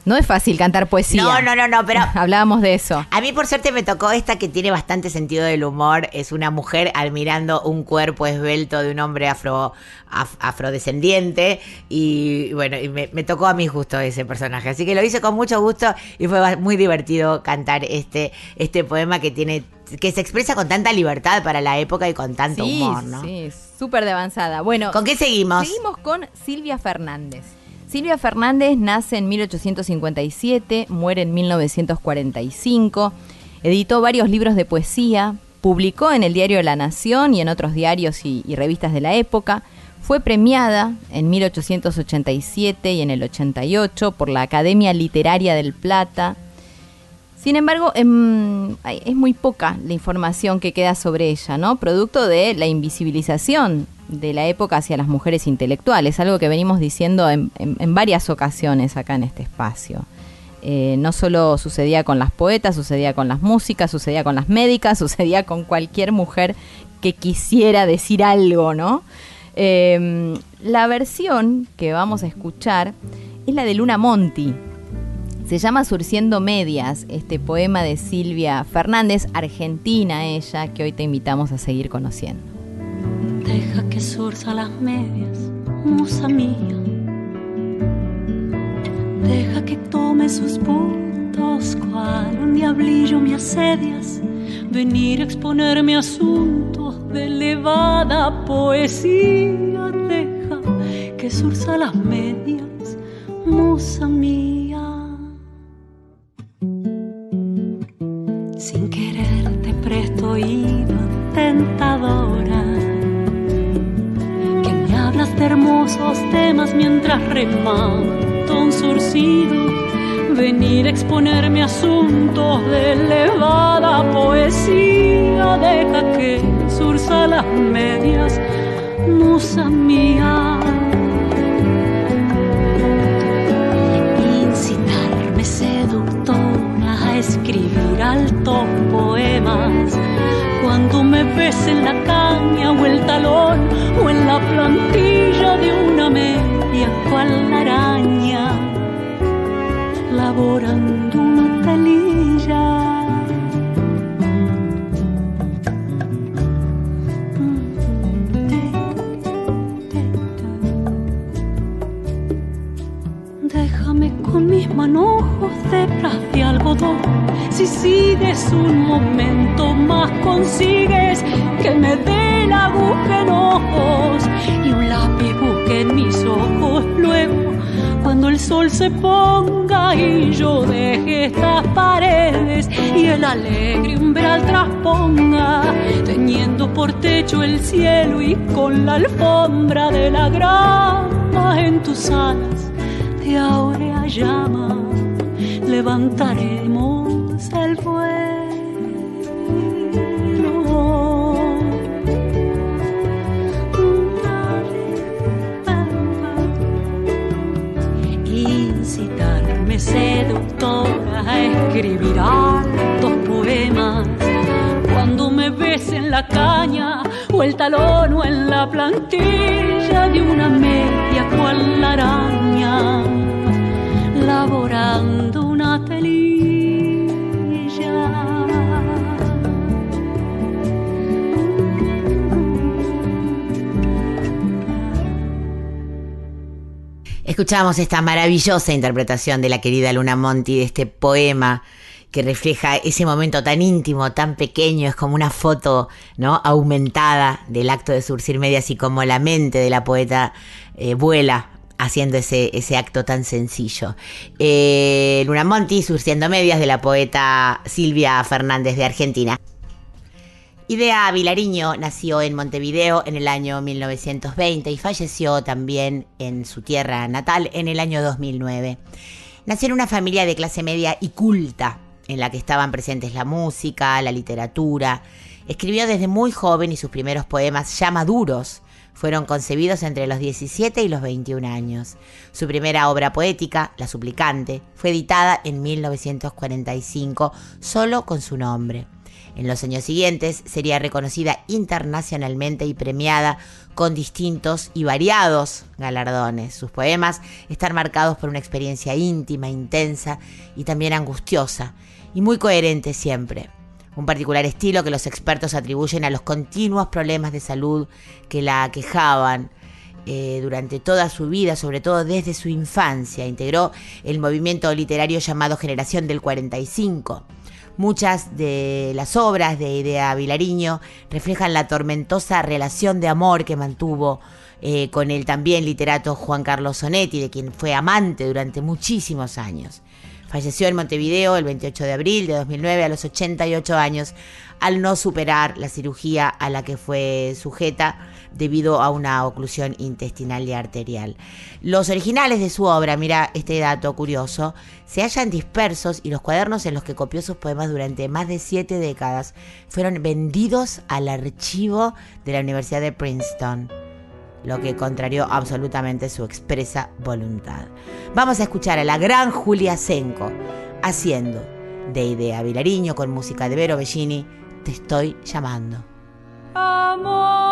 No es fácil cantar poesía. No, no, no, no, pero *laughs* Hablábamos de eso. A mí por suerte me tocó esta que tiene bastante sentido del humor. Es una mujer admirando un cuerpo esbelto de un hombre afro, af- afrodescendiente. Y bueno, y me, me tocó a mi justo ese personaje. Así que lo hice con mucho gusto y fue muy divertido cantar este, este poema que tiene que se expresa con tanta libertad para la época y con tanto sí, humor, ¿no? sí, súper de avanzada. Bueno, ¿Con qué seguimos? Seguimos con Silvia Fernández. Silvia Fernández nace en 1857, muere en 1945, editó varios libros de poesía, publicó en el diario La Nación y en otros diarios y, y revistas de la época, fue premiada en 1887 y en el 88 por la Academia Literaria del Plata. Sin embargo, em, es muy poca la información que queda sobre ella, ¿no? Producto de la invisibilización de la época hacia las mujeres intelectuales, algo que venimos diciendo en, varias ocasiones acá en este espacio. Eh, no solo sucedía con las poetas, sucedía con las músicas, sucedía con las médicas, *laughs* sucedía con cualquier mujer que quisiera decir algo, ¿no? Eh, la versión que vamos a escuchar es la de Luna Monti, se llama Surciendo Medias, este poema de Silvia Fernández, argentina ella, que hoy te invitamos a seguir conociendo. Deja que surza las medias, musa mía. Deja que tome sus puntos, cual un diablillo me asedias. Venir a exponerme asuntos de elevada poesía. Deja que surza las medias, musa mía. Sin querer te presto oído, tentadora que me hablas de hermosos temas mientras remato un surcido. Venir a exponerme asuntos de elevada poesía. Deja que surza las medias, musa mía. En la caña o el talón o en la plantilla de una media cual la araña laborando una telilla. Déjame con mis manojos de bras de algodón. Si sigues un momento más, consigues que me dé la aguja en ojos y un lápiz busque en mis ojos. Luego, cuando el sol se ponga y yo deje estas paredes y el alegre umbral trasponga, teñiendo por techo el cielo y con la alfombra de la grama en tus alas de áurea llama, levantaremos el vuelo. Incitarme seductora a escribir altos poemas cuando me ves en la caña o el talón o en la plantilla de una media cual la araña laborando Escuchamos esta maravillosa interpretación de la querida Luna Monti de este poema que refleja ese momento tan íntimo, tan pequeño, es como una foto ¿no? aumentada del acto de surcir medias y como la mente de la poeta eh, vuela haciendo ese, ese acto tan sencillo. Eh, Luna Monti, surciendo medias de la poeta Silvia Fernández de Argentina. Idea Vilariño nació en Montevideo en el año 1920 y falleció también en su tierra natal en el año 2009. Nació en una familia de clase media y culta, en la que estaban presentes la música, la literatura. Escribió desde muy joven y sus primeros poemas ya maduros fueron concebidos entre los 17 y los 21 años. Su primera obra poética, La Suplicante, fue editada en 1945 solo con su nombre. En los años siguientes sería reconocida internacionalmente y premiada con distintos y variados galardones. Sus poemas están marcados por una experiencia íntima, intensa y también angustiosa, y muy coherente siempre. Un particular estilo que los expertos atribuyen a los continuos problemas de salud que la aquejaban eh, durante toda su vida, sobre todo desde su infancia. Integró el movimiento literario llamado Generación del 45. Muchas de las obras de Idea Vilariño reflejan la tormentosa relación de amor que mantuvo eh, con el también literato Juan Carlos Sonetti, de quien fue amante durante muchísimos años. Falleció en Montevideo el 28 de abril de 2009 a los 88 años al no superar la cirugía a la que fue sujeta debido a una oclusión intestinal y arterial. Los originales de su obra, mira este dato curioso, se hallan dispersos y los cuadernos en los que copió sus poemas durante más de siete décadas fueron vendidos al archivo de la Universidad de Princeton lo que contrarió absolutamente su expresa voluntad. Vamos a escuchar a la gran Julia Senco haciendo de Idea Vilariño con música de Vero Bellini, Te estoy llamando. Amor,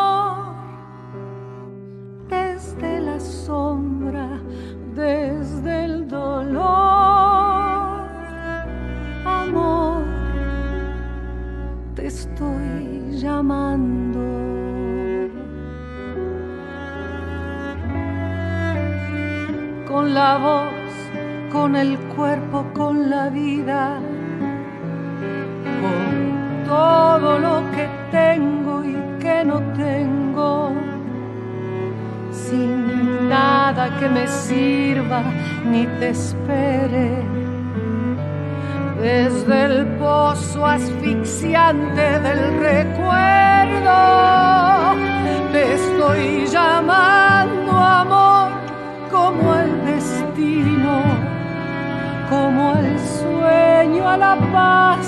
desde el dolor. Amor, te estoy llamando. Con la voz, con el cuerpo, con la vida, con todo lo que tengo y que no tengo, sin nada que me sirva ni te espere. Desde el pozo asfixiante del recuerdo, te estoy llamando amor como el destino, como el sueño a la paz,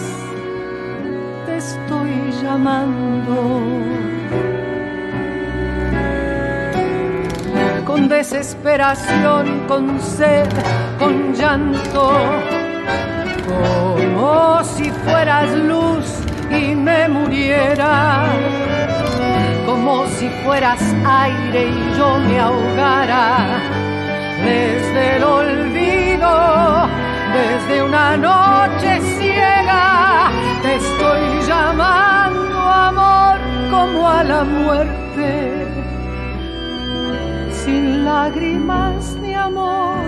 te estoy llamando. Con desesperación, con sed, con llanto, como si fueras luz y me muriera, como si fueras aire y yo me ahogara desde el olvido, desde una noche ciega, te estoy llamando amor como a la muerte, lágrimas ni amor,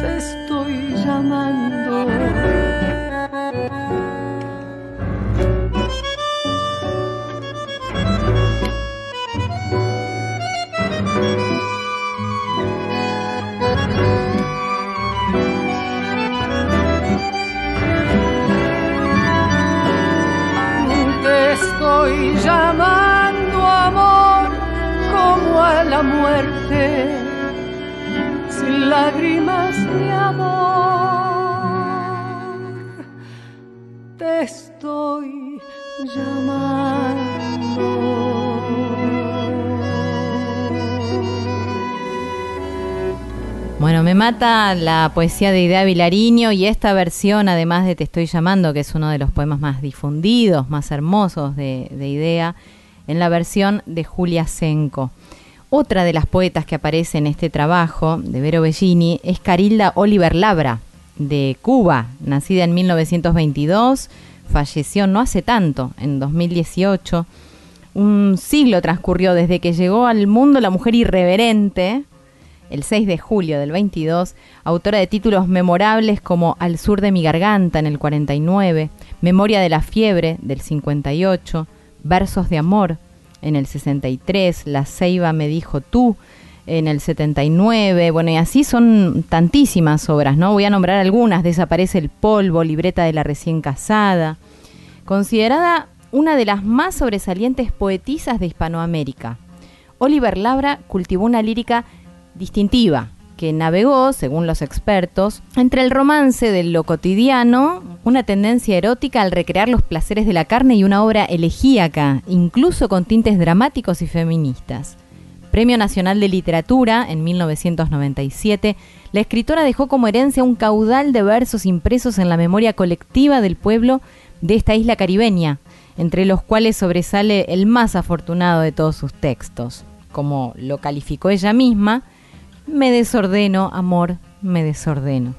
te estoy llamando. Te estoy llamando amor como a la muerte, lágrimas ni amor. Te estoy llamando. Bueno, me mata la poesía de Idea Vilariño y esta versión, además de Te estoy llamando, que es uno de los poemas más difundidos, más hermosos de, de Idea, en la versión de Julia Senco. Otra de las poetas que aparece en este trabajo de Vero Bellini es Carilda Oliver Labra, de Cuba, nacida en 1922, falleció no hace tanto, en 2018. Un siglo transcurrió desde que llegó al mundo la mujer irreverente, el 6 de julio del 22, autora de títulos memorables como Al sur de mi garganta en el 49, Memoria de la fiebre del 58, Versos de amor en el 63, La ceiba me dijo tú en el 79, bueno, y así son tantísimas obras, ¿no? Voy a nombrar algunas, Desaparece el polvo, Libreta de la recién casada, considerada una de las más sobresalientes poetisas de Hispanoamérica. Oliver Labra cultivó una lírica distintiva, que navegó, según los expertos, entre el romance de lo cotidiano, una tendencia erótica al recrear los placeres de la carne y una obra elegíaca, incluso con tintes dramáticos y feministas. Premio Nacional de Literatura en 1997, la escritora dejó como herencia un caudal de versos impresos en la memoria colectiva del pueblo de esta isla caribeña, entre los cuales sobresale el más afortunado de todos sus textos. Como lo calificó ella misma, me desordeno, amor, me desordeno.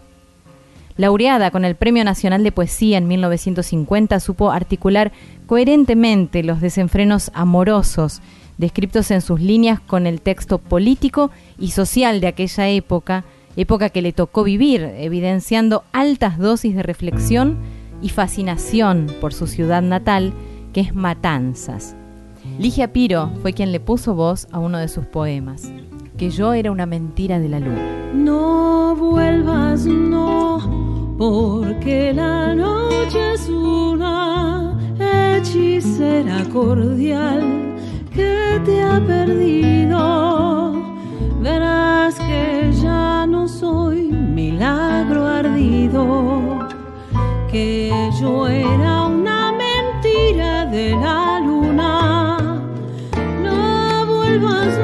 Laureada con el Premio Nacional de Poesía en 1950, supo articular coherentemente los desenfrenos amorosos descritos en sus líneas con el texto político y social de aquella época, época que le tocó vivir, evidenciando altas dosis de reflexión y fascinación por su ciudad natal, que es Matanzas. Ligia Piro fue quien le puso voz a uno de sus poemas, que yo era una mentira de la luna. No vuelvas, no, porque la noche es una hechicera cordial que te ha perdido. Verás que ya no soy milagro ardido, que yo era una mentira de la luna. No vuelvas,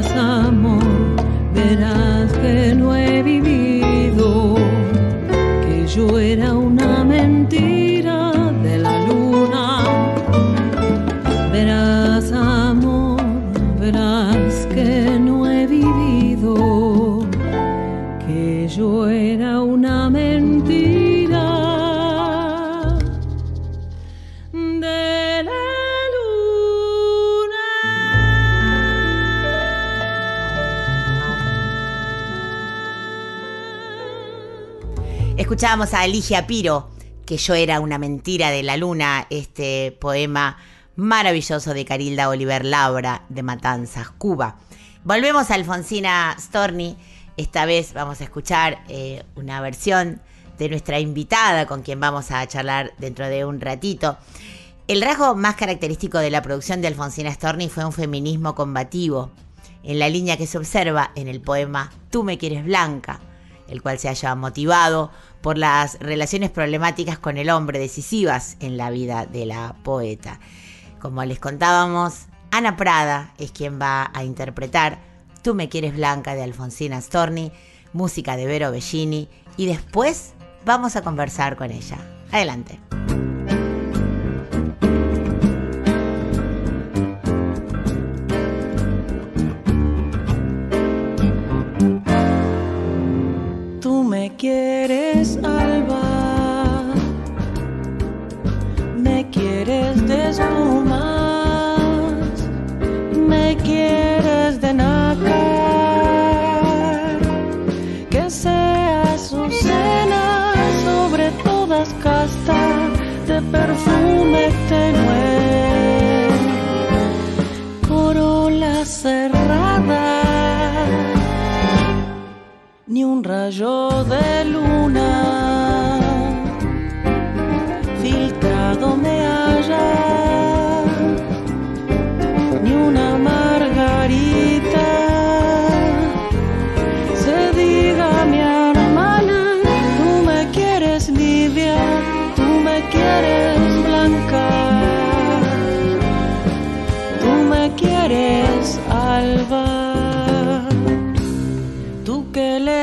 Amor, verás que no he vivido, que yo era una mentira A Eligia Piro, que yo era una mentira de la luna, este poema maravilloso de Carilda Oliver Labra de Matanzas, Cuba. Volvemos a Alfonsina Storni. Esta vez vamos a escuchar eh, una versión de nuestra invitada con quien vamos a charlar dentro de un ratito. El rasgo más característico de la producción de Alfonsina Storni fue un feminismo combativo, en la línea que se observa en el poema Tú me quieres blanca, el cual se haya motivado por las relaciones problemáticas con el hombre decisivas en la vida de la poeta. Como les contábamos, Ana Prada es quien va a interpretar Tú me quieres blanca de Alfonsina Storni, música de Vero Bellini, y después vamos a conversar con ella. Adelante. Quieres alba, me quieres de espumas, me quieres de nácar, que sea azucena sobre todas casta de perfume tenue, corola cerrada ni un rayo de luna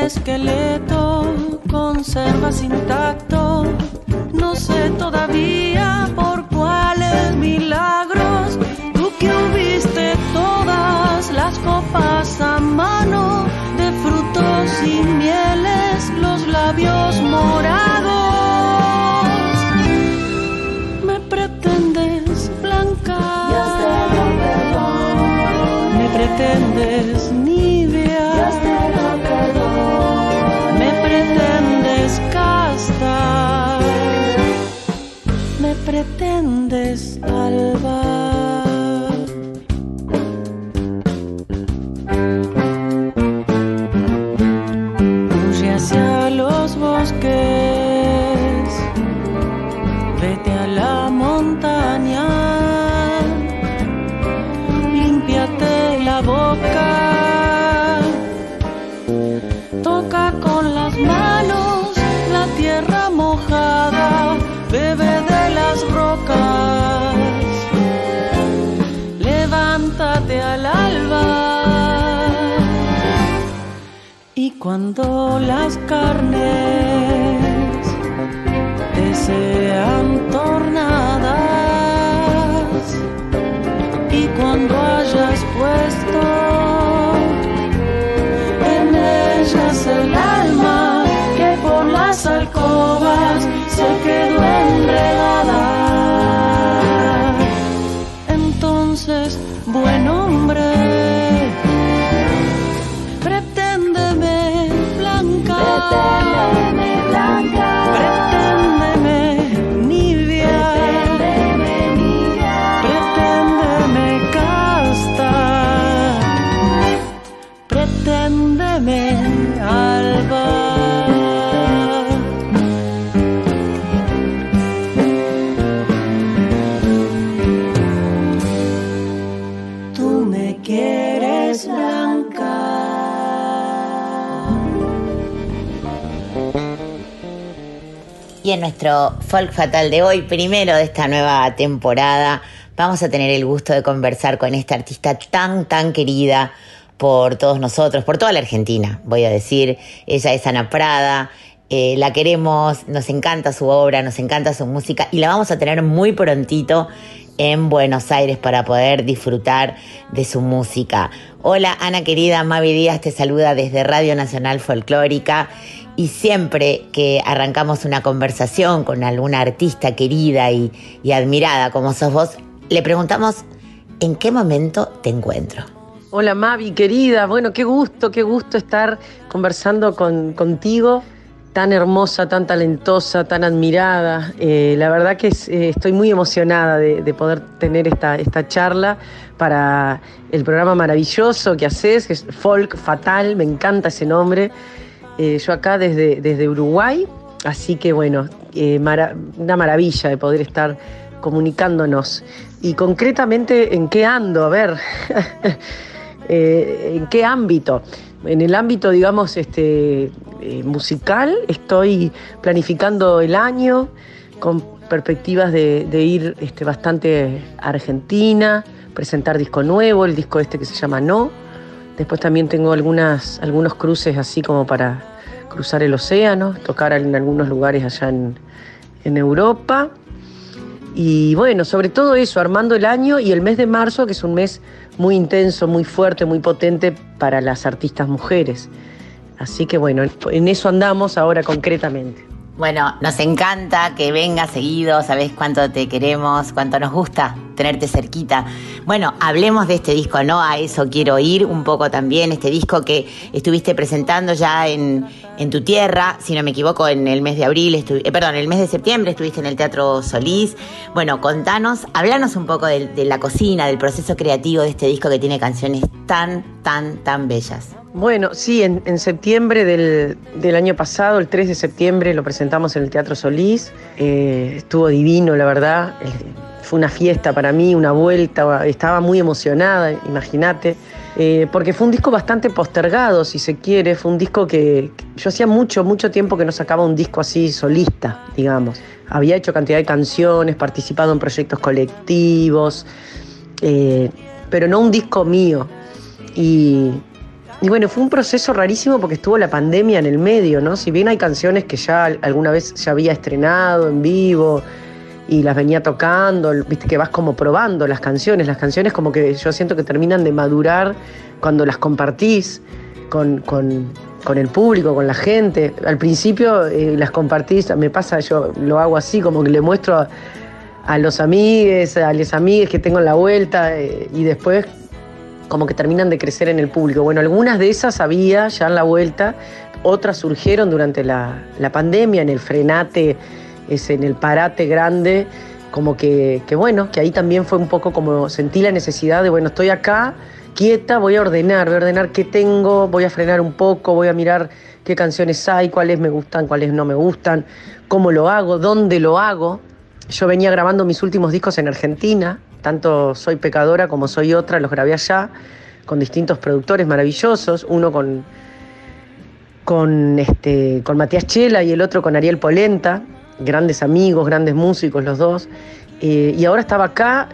esqueleto conservas intacto, no sé todavía por cuáles milagros. Tú que hubiste todas las copas a mano de frutos y mieles, los labios morados. Me pretendes blanca, me pretendes nibia. Pretendes alba. Cuando las carnes te sean tornadas y cuando hayas puesto en ellas el alma que por las alcobas se quedó enredada. Blanca, nuestro folk fatal de hoy, primero de esta nueva temporada, vamos a tener el gusto de conversar con esta artista tan, tan querida por todos nosotros, por toda la Argentina, voy a decir. Ella es Ana Prada, eh, la queremos, nos encanta su obra, nos encanta su música y la vamos a tener muy prontito en Buenos Aires para poder disfrutar de su música. Hola Ana querida, Mavi Díaz te saluda desde Radio Nacional Folclórica y siempre que arrancamos una conversación con alguna artista querida y, admirada como sos vos, le preguntamos ¿en qué momento te encuentro? Hola Mavi, querida. Bueno, qué gusto, qué gusto estar conversando con, contigo. Tan hermosa, tan talentosa, tan admirada. Eh, la verdad que eh, estoy muy emocionada de, de poder tener esta, esta charla para el programa maravilloso que haces, que es Folk Fatal, me encanta ese nombre. Eh, yo acá desde, desde Uruguay, así que bueno, eh, mara- una maravilla de poder estar comunicándonos. Y concretamente, ¿en qué ando? A ver, *laughs* Eh, ¿en qué ámbito? En el ámbito, digamos, este, musical, estoy planificando el año con perspectivas de, de ir este, bastante a Argentina, presentar disco nuevo, el disco este que se llama No. Después también tengo algunas, algunos cruces así como para cruzar el océano, tocar en algunos lugares allá en, en Europa. Y bueno, sobre todo eso, armando el año y el mes de marzo, que es un mes muy intenso, muy fuerte, muy potente para las artistas mujeres. Así que bueno, en eso andamos ahora concretamente. Bueno, nos encanta que vengas seguido, sabés cuánto te queremos, cuánto nos gusta tenerte cerquita. Bueno, hablemos de este disco, ¿no? A eso quiero ir un poco también, este disco que estuviste presentando ya en, en tu tierra, si no me equivoco, en el mes de abril, eh, perdón, el mes de septiembre estuviste en el Teatro Solís. Bueno, contanos, hablanos un poco de, la cocina, del proceso creativo de este disco que tiene canciones tan, tan, tan bellas. Bueno, sí, en, septiembre del, del año pasado, el 3 de septiembre, lo presentamos en el Teatro Solís. Eh, estuvo divino, la verdad. Fue una fiesta para mí, una vuelta. Estaba muy emocionada, imagínate. Eh, porque fue un disco bastante postergado, si se quiere. Fue un disco que yo hacía mucho, mucho tiempo que no sacaba un disco así solista, digamos. Había hecho cantidad de canciones, participado en proyectos colectivos, eh, pero no un disco mío. Y, y bueno, fue un proceso rarísimo porque estuvo la pandemia en el medio, ¿no? Si bien hay canciones que ya alguna vez ya había estrenado en vivo y las venía tocando, viste que vas como probando las canciones, las canciones como que yo siento que terminan de madurar cuando las compartís con, con- con el público, con la gente. Al principio eh, las compartís, me pasa, yo lo hago así, como que le muestro a, los amigues, a las amigas que tengo en la vuelta eh, y después como que terminan de crecer en el público. Bueno, algunas de esas había ya en la vuelta, otras surgieron durante la, la pandemia, en el frenate, ese, en el parate grande, como que, que bueno, que ahí también fue un poco como sentí la necesidad de, bueno, estoy acá, quieta, voy a ordenar, voy a ordenar qué tengo, voy a frenar un poco, voy a mirar qué canciones hay, cuáles me gustan, cuáles no me gustan, cómo lo hago, dónde lo hago. Yo venía grabando mis últimos discos en Argentina, tanto Soy Pecadora como Soy Otra, los grabé allá, con distintos productores maravillosos, uno con, con, este, con Matías Chela y el otro con Ariel Polenta, grandes amigos, grandes músicos los dos. Eh, y ahora estaba acá,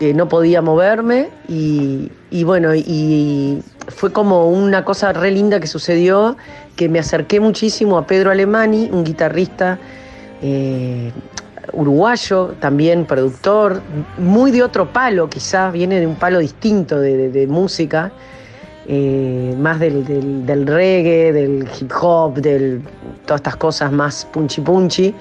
eh, no podía moverme y, bueno, y fue como una cosa re linda que sucedió, que me acerqué muchísimo a Pedro Alemani, un guitarrista eh, uruguayo, también productor, muy de otro palo quizás, viene de un palo distinto de, música, eh, más del reggae, del hip hop, de todas estas cosas más punchi punchi.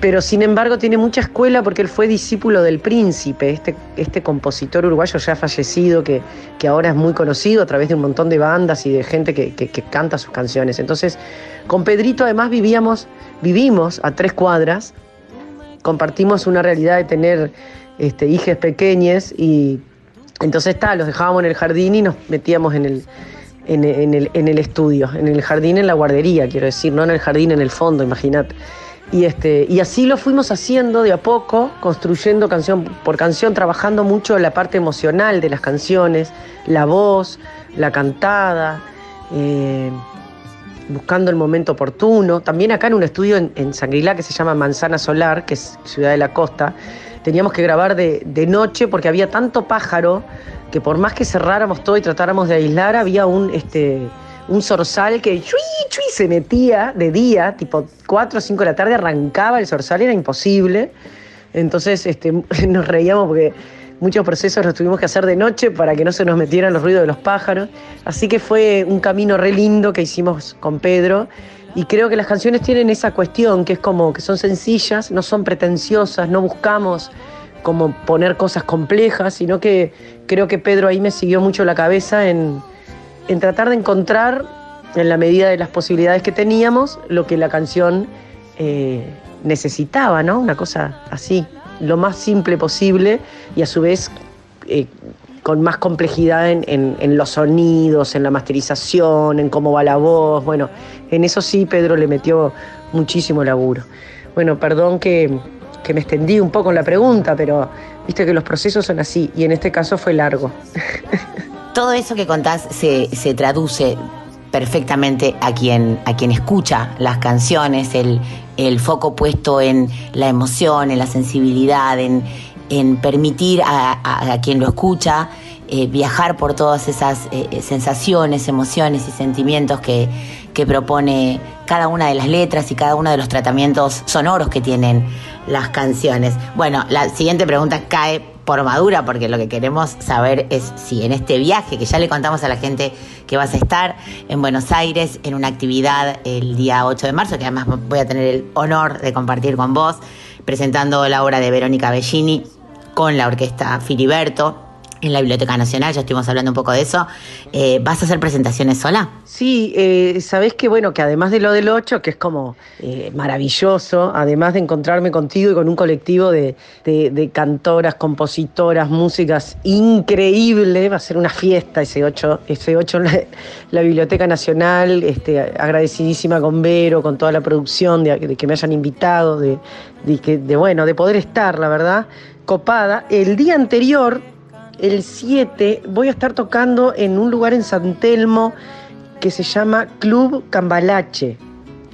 Pero sin embargo tiene mucha escuela porque él fue discípulo del príncipe, este, este compositor uruguayo ya fallecido que, que ahora es muy conocido a través de un montón de bandas y de gente que, que- canta sus canciones. Entonces, con Pedrito además vivíamos, vivimos a tres cuadras, compartimos una realidad de tener este, hijas pequeñas y entonces está, los dejábamos en el jardín y nos metíamos en el, en, en el, en el estudio, en el jardín, en la guardería, quiero decir, no en el jardín, en el fondo, imagínate. Y, este, y así lo fuimos haciendo de a poco, construyendo canción por canción, trabajando mucho la parte emocional de las canciones, la voz, la cantada, eh, buscando el momento oportuno. También acá en un estudio en, en que se llama Manzana Solar, que es Ciudad de la Costa, teníamos que grabar de, de noche porque había tanto pájaro que por más que cerráramos todo y tratáramos de aislar, había un, este, un zorzal que chui, chui, se metía de día, tipo 4 o 5 de la tarde, arrancaba el zorzal, era imposible. Entonces este, *laughs* nos reíamos porque muchos procesos los tuvimos que hacer de noche para que no se nos metieran los ruidos de los pájaros. Así que fue un camino re lindo que hicimos con Pedro. Y creo que las canciones tienen esa cuestión, que es como que son sencillas, no son pretenciosas, no buscamos como poner cosas complejas, sino que creo que Pedro ahí me siguió mucho la cabeza en, en tratar de encontrar, en la medida de las posibilidades que teníamos, lo que la canción eh, necesitaba, ¿no? Una cosa así, lo más simple posible y a su vez eh, con más complejidad en, en- en los sonidos, en la masterización, en cómo va la voz. Bueno, en eso sí Pedro le metió muchísimo laburo. Bueno, perdón que, que me extendí un poco en la pregunta, pero viste que los procesos son así y en este caso fue largo. *laughs* Todo eso que contás se, se traduce perfectamente a quien, a quien escucha las canciones, el, el foco puesto en la emoción, en la sensibilidad, en, en permitir a, a- quien lo escucha eh, viajar por todas esas eh, sensaciones, emociones y sentimientos que, que propone cada una de las letras y cada uno de los tratamientos sonoros que tienen las canciones. Bueno, la siguiente pregunta cae por madura porque lo que queremos saber es si en este viaje que ya le contamos a la gente que vas a estar en Buenos Aires en una actividad el día 8 de marzo, que además voy a tener el honor de compartir con vos, presentando la obra de Verónica Bellini con la orquesta Filiberto en la Biblioteca Nacional, ya estuvimos hablando un poco de eso. Eh, ¿Vas a hacer presentaciones sola? Sí, eh, sabés que bueno, que además de lo del 8, que es como eh, maravilloso, además de encontrarme contigo y con un colectivo de, cantoras, compositoras, músicas increíble, va a ser una fiesta ese 8, ese 8 en la, Biblioteca Nacional, este, agradecidísima con Vero, con toda la producción, de, que me hayan invitado, de, de de bueno, de poder estar, la verdad, copada. El día anterior, el 7 voy a estar tocando en un lugar en San Telmo que se llama Club Cambalache,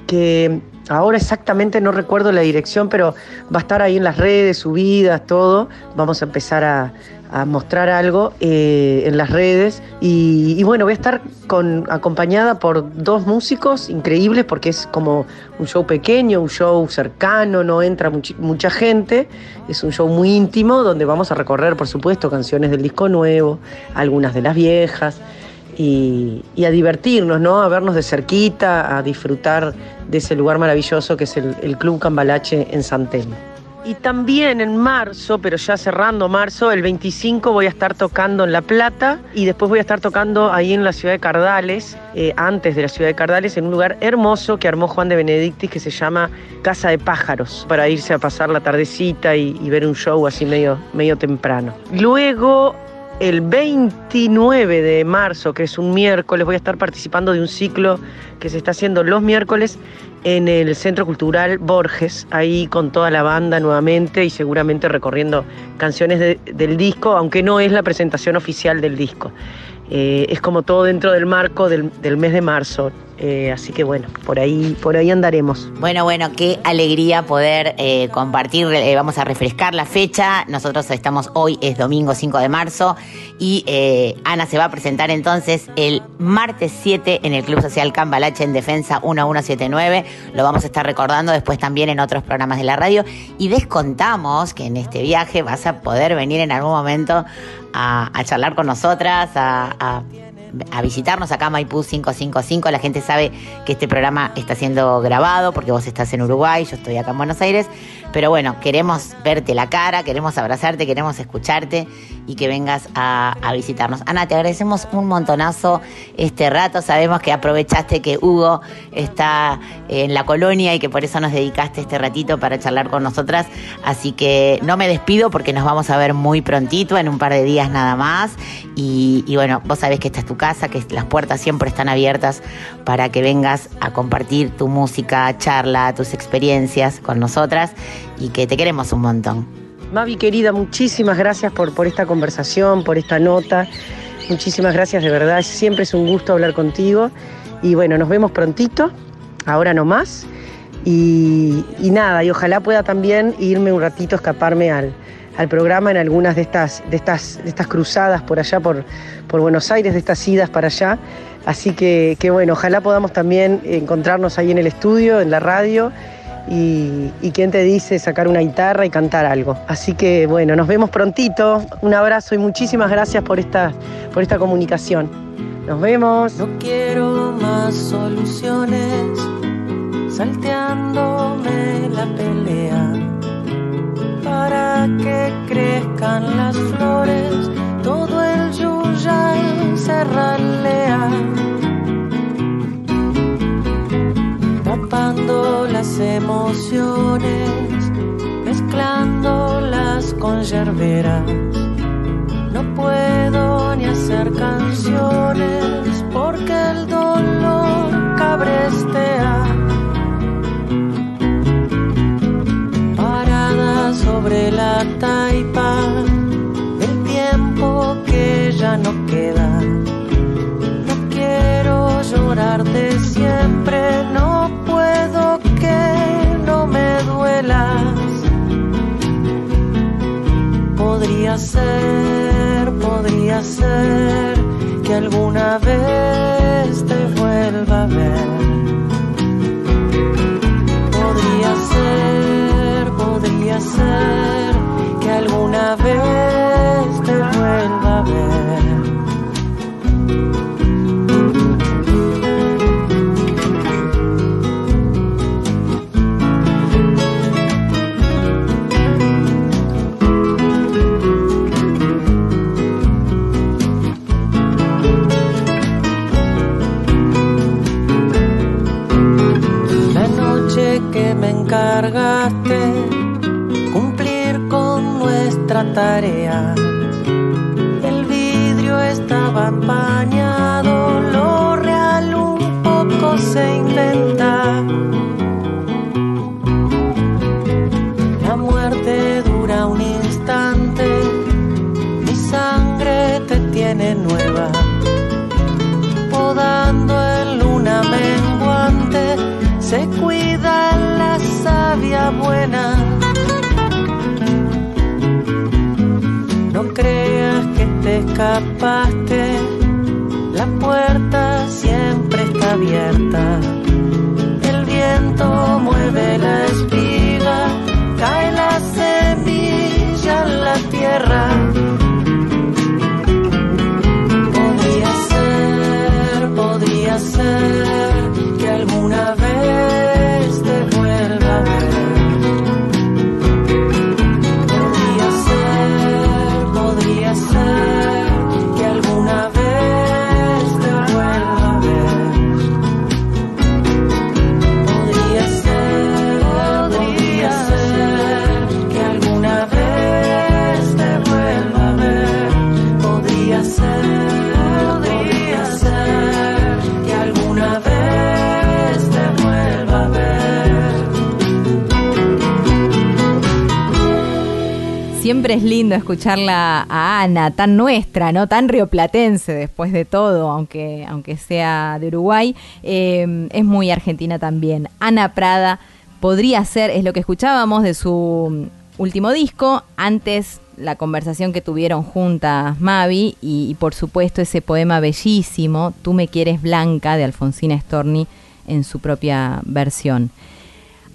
que ahora exactamente no recuerdo la dirección, pero va a estar ahí en las redes, subidas, todo. Vamos a empezar a, a mostrar algo eh, en las redes. Y, bueno, voy a estar con, acompañada por dos músicos increíbles porque es como un show pequeño, un show cercano, no entra mucha gente. Es un show muy íntimo donde vamos a recorrer, por supuesto, canciones del disco nuevo, algunas de las viejas y, a divertirnos, ¿no? A vernos de cerquita, a disfrutar de ese lugar maravilloso que es el, el Club Cambalache en San Telmo. Y también en marzo, pero ya cerrando marzo, el 25 voy a estar tocando en La Plata y después voy a estar tocando ahí en la ciudad de Cardales, eh, antes de la ciudad de Cardales, en un lugar hermoso que armó Juan de Benedictis que se llama Casa de Pájaros, para irse a pasar la tardecita y, y ver un show así medio, medio temprano. Luego el 29 de marzo, que es un miércoles, voy a estar participando de un ciclo que se está haciendo los miércoles en el Centro Cultural Borges, ahí con toda la banda nuevamente y seguramente recorriendo canciones de- del disco, aunque no es la presentación oficial del disco. Eh, es como todo dentro del marco del mes de marzo. Eh, así que bueno, por ahí, por ahí andaremos. Bueno, bueno, qué alegría poder eh, compartir, eh, vamos a refrescar la fecha, nosotros estamos hoy, es domingo 5 de marzo, y Ana se va a presentar entonces el martes 7 en el Club Social Cambalache en Defensa 1179, lo vamos a estar recordando después también en otros programas de la radio, y descontamos que en este viaje vas a poder venir en algún momento a, charlar con nosotras, a a visitarnos acá Maipú 555. La gente sabe que este programa está siendo grabado porque vos estás en Uruguay, yo estoy acá en Buenos Aires. Pero bueno, queremos verte la cara, queremos abrazarte, queremos escucharte y que vengas a, visitarnos. Ana, te agradecemos un montonazo este rato. Sabemos que aprovechaste que Hugo está en la colonia y que por eso nos dedicaste este ratito para charlar con nosotras. Así que no me despido porque nos vamos a ver muy prontito, en un par de días nada más. Y, y bueno, vos sabés que esta es tu casa, que las puertas siempre están abiertas para que vengas a compartir tu música, charla, tus experiencias con nosotras y que te queremos un montón. Mavi querida, muchísimas gracias por, por esta conversación, por esta nota. Muchísimas gracias de verdad. Siempre es un gusto hablar contigo. Y bueno, nos vemos prontito, ahora no más. Y, y nada, y ojalá pueda también irme un ratito, escaparme al, al programa en algunas de estas, de estas, de estas cruzadas por allá, por, por Buenos Aires, de estas idas para allá. Así que, que bueno, ojalá podamos también encontrarnos ahí en el estudio, en la radio. Y, y quién te dice sacar una guitarra y cantar algo. Así que bueno, nos vemos prontito. Un abrazo y muchísimas gracias por esta, por esta comunicación. Nos vemos. No quiero más soluciones, salteándome la pelea. Para que crezcan las flores, todo el yuyay se ralea. Tapando las emociones, mezclándolas con yerberas. No puedo ni hacer canciones porque el dolor cabrestea. Parada sobre la taipa del tiempo que ya no queda. Llorarte siempre, no puedo que no me duelas. Podría ser, podría ser que alguna vez te vuelva a ver. Podría ser, podría ser que alguna vez te vuelva a ver. Encargaste cumplir con nuestra tarea. El vidrio estaba empañado, lo real un poco se buena. No creas que te escapaste, la puerta siempre está abierta. El viento mueve la espiga, cae la semilla en la tierra. Podría ser, podría ser que alguna vez Siempre es lindo escucharla a Ana, tan nuestra, ¿no? Tan rioplatense después de todo, aunque, aunque sea de Uruguay. Eh, es muy argentina también. Ana Prada podría ser, es lo que escuchábamos de su último disco, antes la conversación que tuvieron juntas Mavi y, y por supuesto ese poema bellísimo, Tú me quieres blanca, de Alfonsina Storni en su propia versión.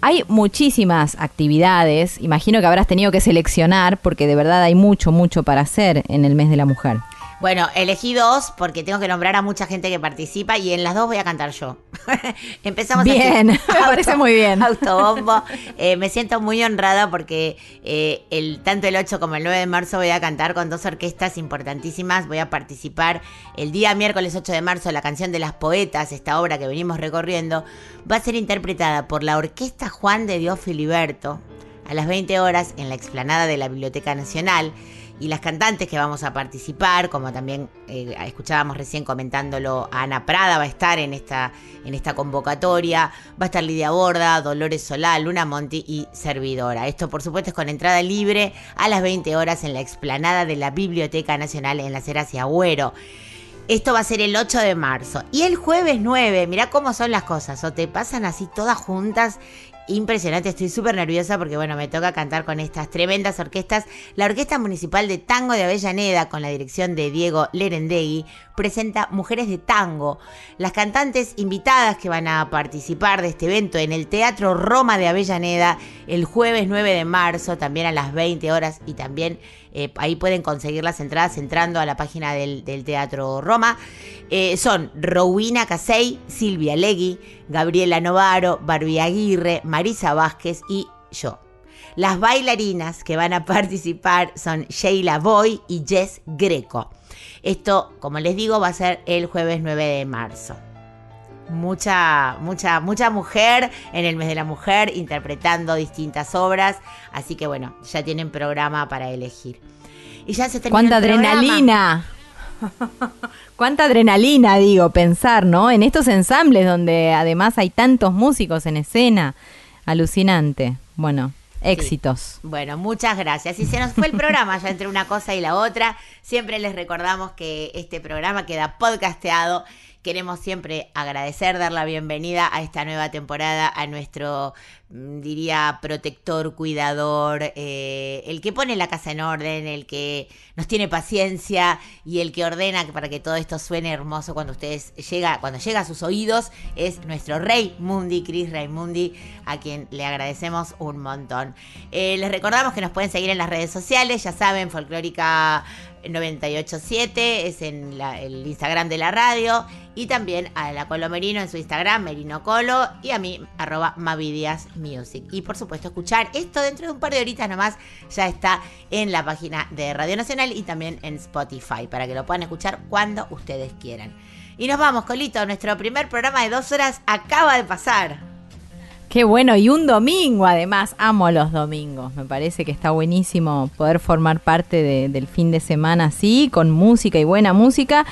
Hay muchísimas actividades, imagino que habrás tenido que seleccionar porque de verdad hay mucho, mucho para hacer en el mes de la mujer. Bueno, elegí dos porque tengo que nombrar a mucha gente que participa y en las dos voy a cantar yo. *laughs* Empezamos Bien, *laughs* me parece muy bien. Autobombo. Eh, me siento muy honrada porque eh, el, tanto el 8 como el 9 de marzo voy a cantar con dos orquestas importantísimas. Voy a participar el día miércoles 8 de marzo. La canción de las poetas, esta obra que venimos recorriendo, va a ser interpretada por la Orquesta Juan de Dios Filiberto a las 20 horas en la explanada de la Biblioteca Nacional. Y las cantantes que vamos a participar, como también eh, escuchábamos recién comentándolo, Ana Prada va a estar en esta, en esta convocatoria, va a estar Lidia Borda, Dolores Solá, Luna Monti y Servidora. Esto por supuesto es con entrada libre a las 20 horas en la explanada de la Biblioteca Nacional en las Heras y Agüero. Esto va a ser el 8 de marzo. Y el jueves 9, mirá cómo son las cosas. O te pasan así todas juntas. Impresionante, estoy súper nerviosa porque bueno, me toca cantar con estas tremendas orquestas. La Orquesta Municipal de Tango de Avellaneda, con la dirección de Diego Lerendegui, presenta Mujeres de Tango. Las cantantes invitadas que van a participar de este evento en el Teatro Roma de Avellaneda el jueves 9 de marzo, también a las 20 horas y también eh, ahí pueden conseguir las entradas entrando a la página del, Teatro Roma. Eh, son Rowina Casey, Silvia Legui, Gabriela Novaro, Barbie Aguirre, Marisa Vázquez y yo. Las bailarinas que van a *laughs* participar son Sheila Boy y Jess Greco. Esto, como les digo, va a ser el jueves 9 de marzo. Mucha, mucha, mucha mujer en el mes de la mujer interpretando distintas obras. Así que bueno, ya tienen programa para elegir. Y ya se ¡Cuánta adrenalina! *laughs* Cuánta adrenalina, digo, pensar, ¿no? En estos ensambles donde además hay tantos músicos en escena. Alucinante. Bueno, éxitos. Bueno, muchas gracias. Y se nos fue el programa ya entre una cosa y la otra. Siempre les recordamos que este programa queda podcasteado. Queremos siempre agradecer, dar la bienvenida a esta nueva temporada a nuestro, mm, diría, protector, cuidador, eh, el que pone la casa en orden, el que nos tiene paciencia y el que ordena para que todo esto suene hermoso cuando ustedes llega, cuando llega a sus oídos, es nuestro rey Mundi, Chris Raimundi, a quien le agradecemos un montón. Eh, les recordamos que nos pueden seguir en las redes sociales, ya saben, folclórica 987 es en el Instagram de la radio y también a la Colo Merino en su Instagram, Merino Colo y a mí, arroba Mavidias Music. Y por supuesto escuchar esto dentro de un par de horitas nomás ya está en la página de Radio Nacional y también en Spotify para que lo puedan escuchar cuando ustedes quieran. Y nos vamos, Colito, nuestro primer programa de dos horas acaba de pasar. Qué bueno, y un domingo además, amo los domingos, me parece que está buenísimo poder formar parte de- del fin de semana así, con música y buena música.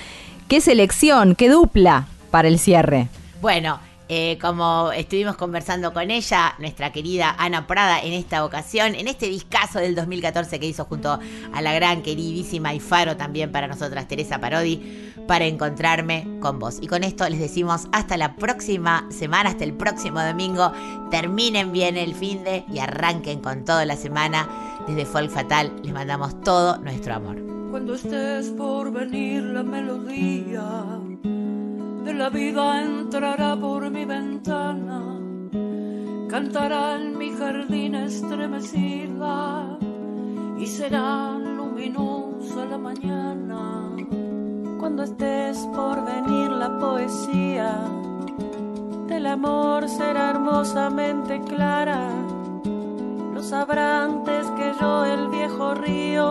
Qué selección, qué dupla para el cierre. Bueno, eh, como estuvimos conversando con ella, nuestra querida Ana Prada, en esta ocasión, en este discazo del 2014 que hizo junto a la gran, queridísima y faro también para nosotras, Teresa Parodi, para encontrarme con vos. Y con esto les decimos hasta la próxima semana, hasta el próximo domingo. Terminen bien el fin de y arranquen con toda la semana. Desde Folk Fatal les mandamos todo nuestro amor. Cuando estés por venir la melodía de la vida entrará por mi ventana, cantará en mi jardín estremecida y será luminosa la mañana. Cuando estés por venir la poesía del amor será hermosamente clara. Lo sabrá antes que yo el viejo río.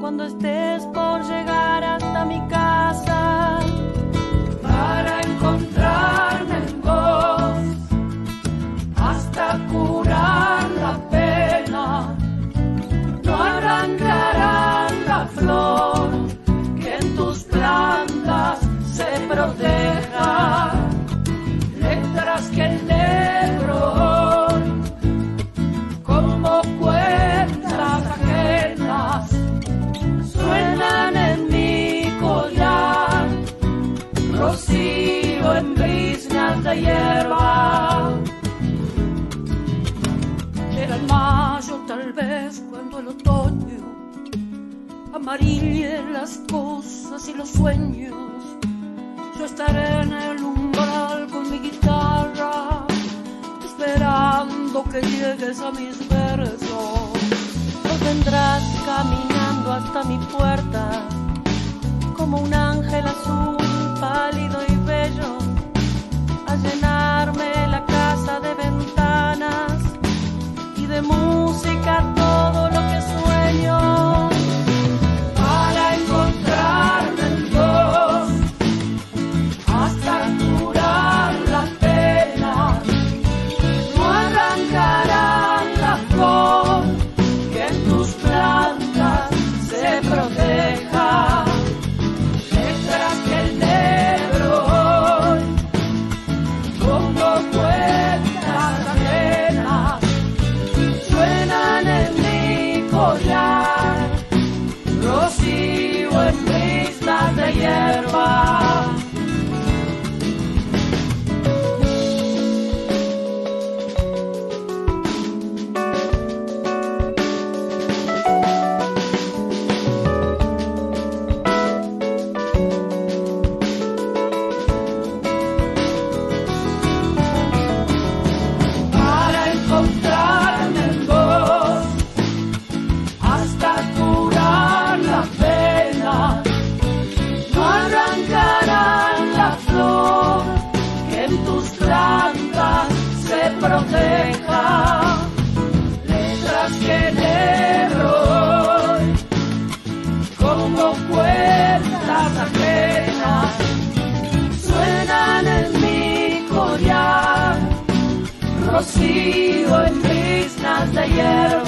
Cuando estés por llegar hasta mi casa para encontrarme en vos hasta curar la pena. No arrancarán la flor que en tus plantas se proteja. Letras que en negro de hierba. Era el mayo tal vez cuando el otoño amarille las cosas y los sueños. Yo estaré en el umbral con mi guitarra, esperando que llegues a mis versos. Vos vendrás caminando hasta mi puerta, como un ángel azul, pálido y bello, música cocido en brisnas de hierba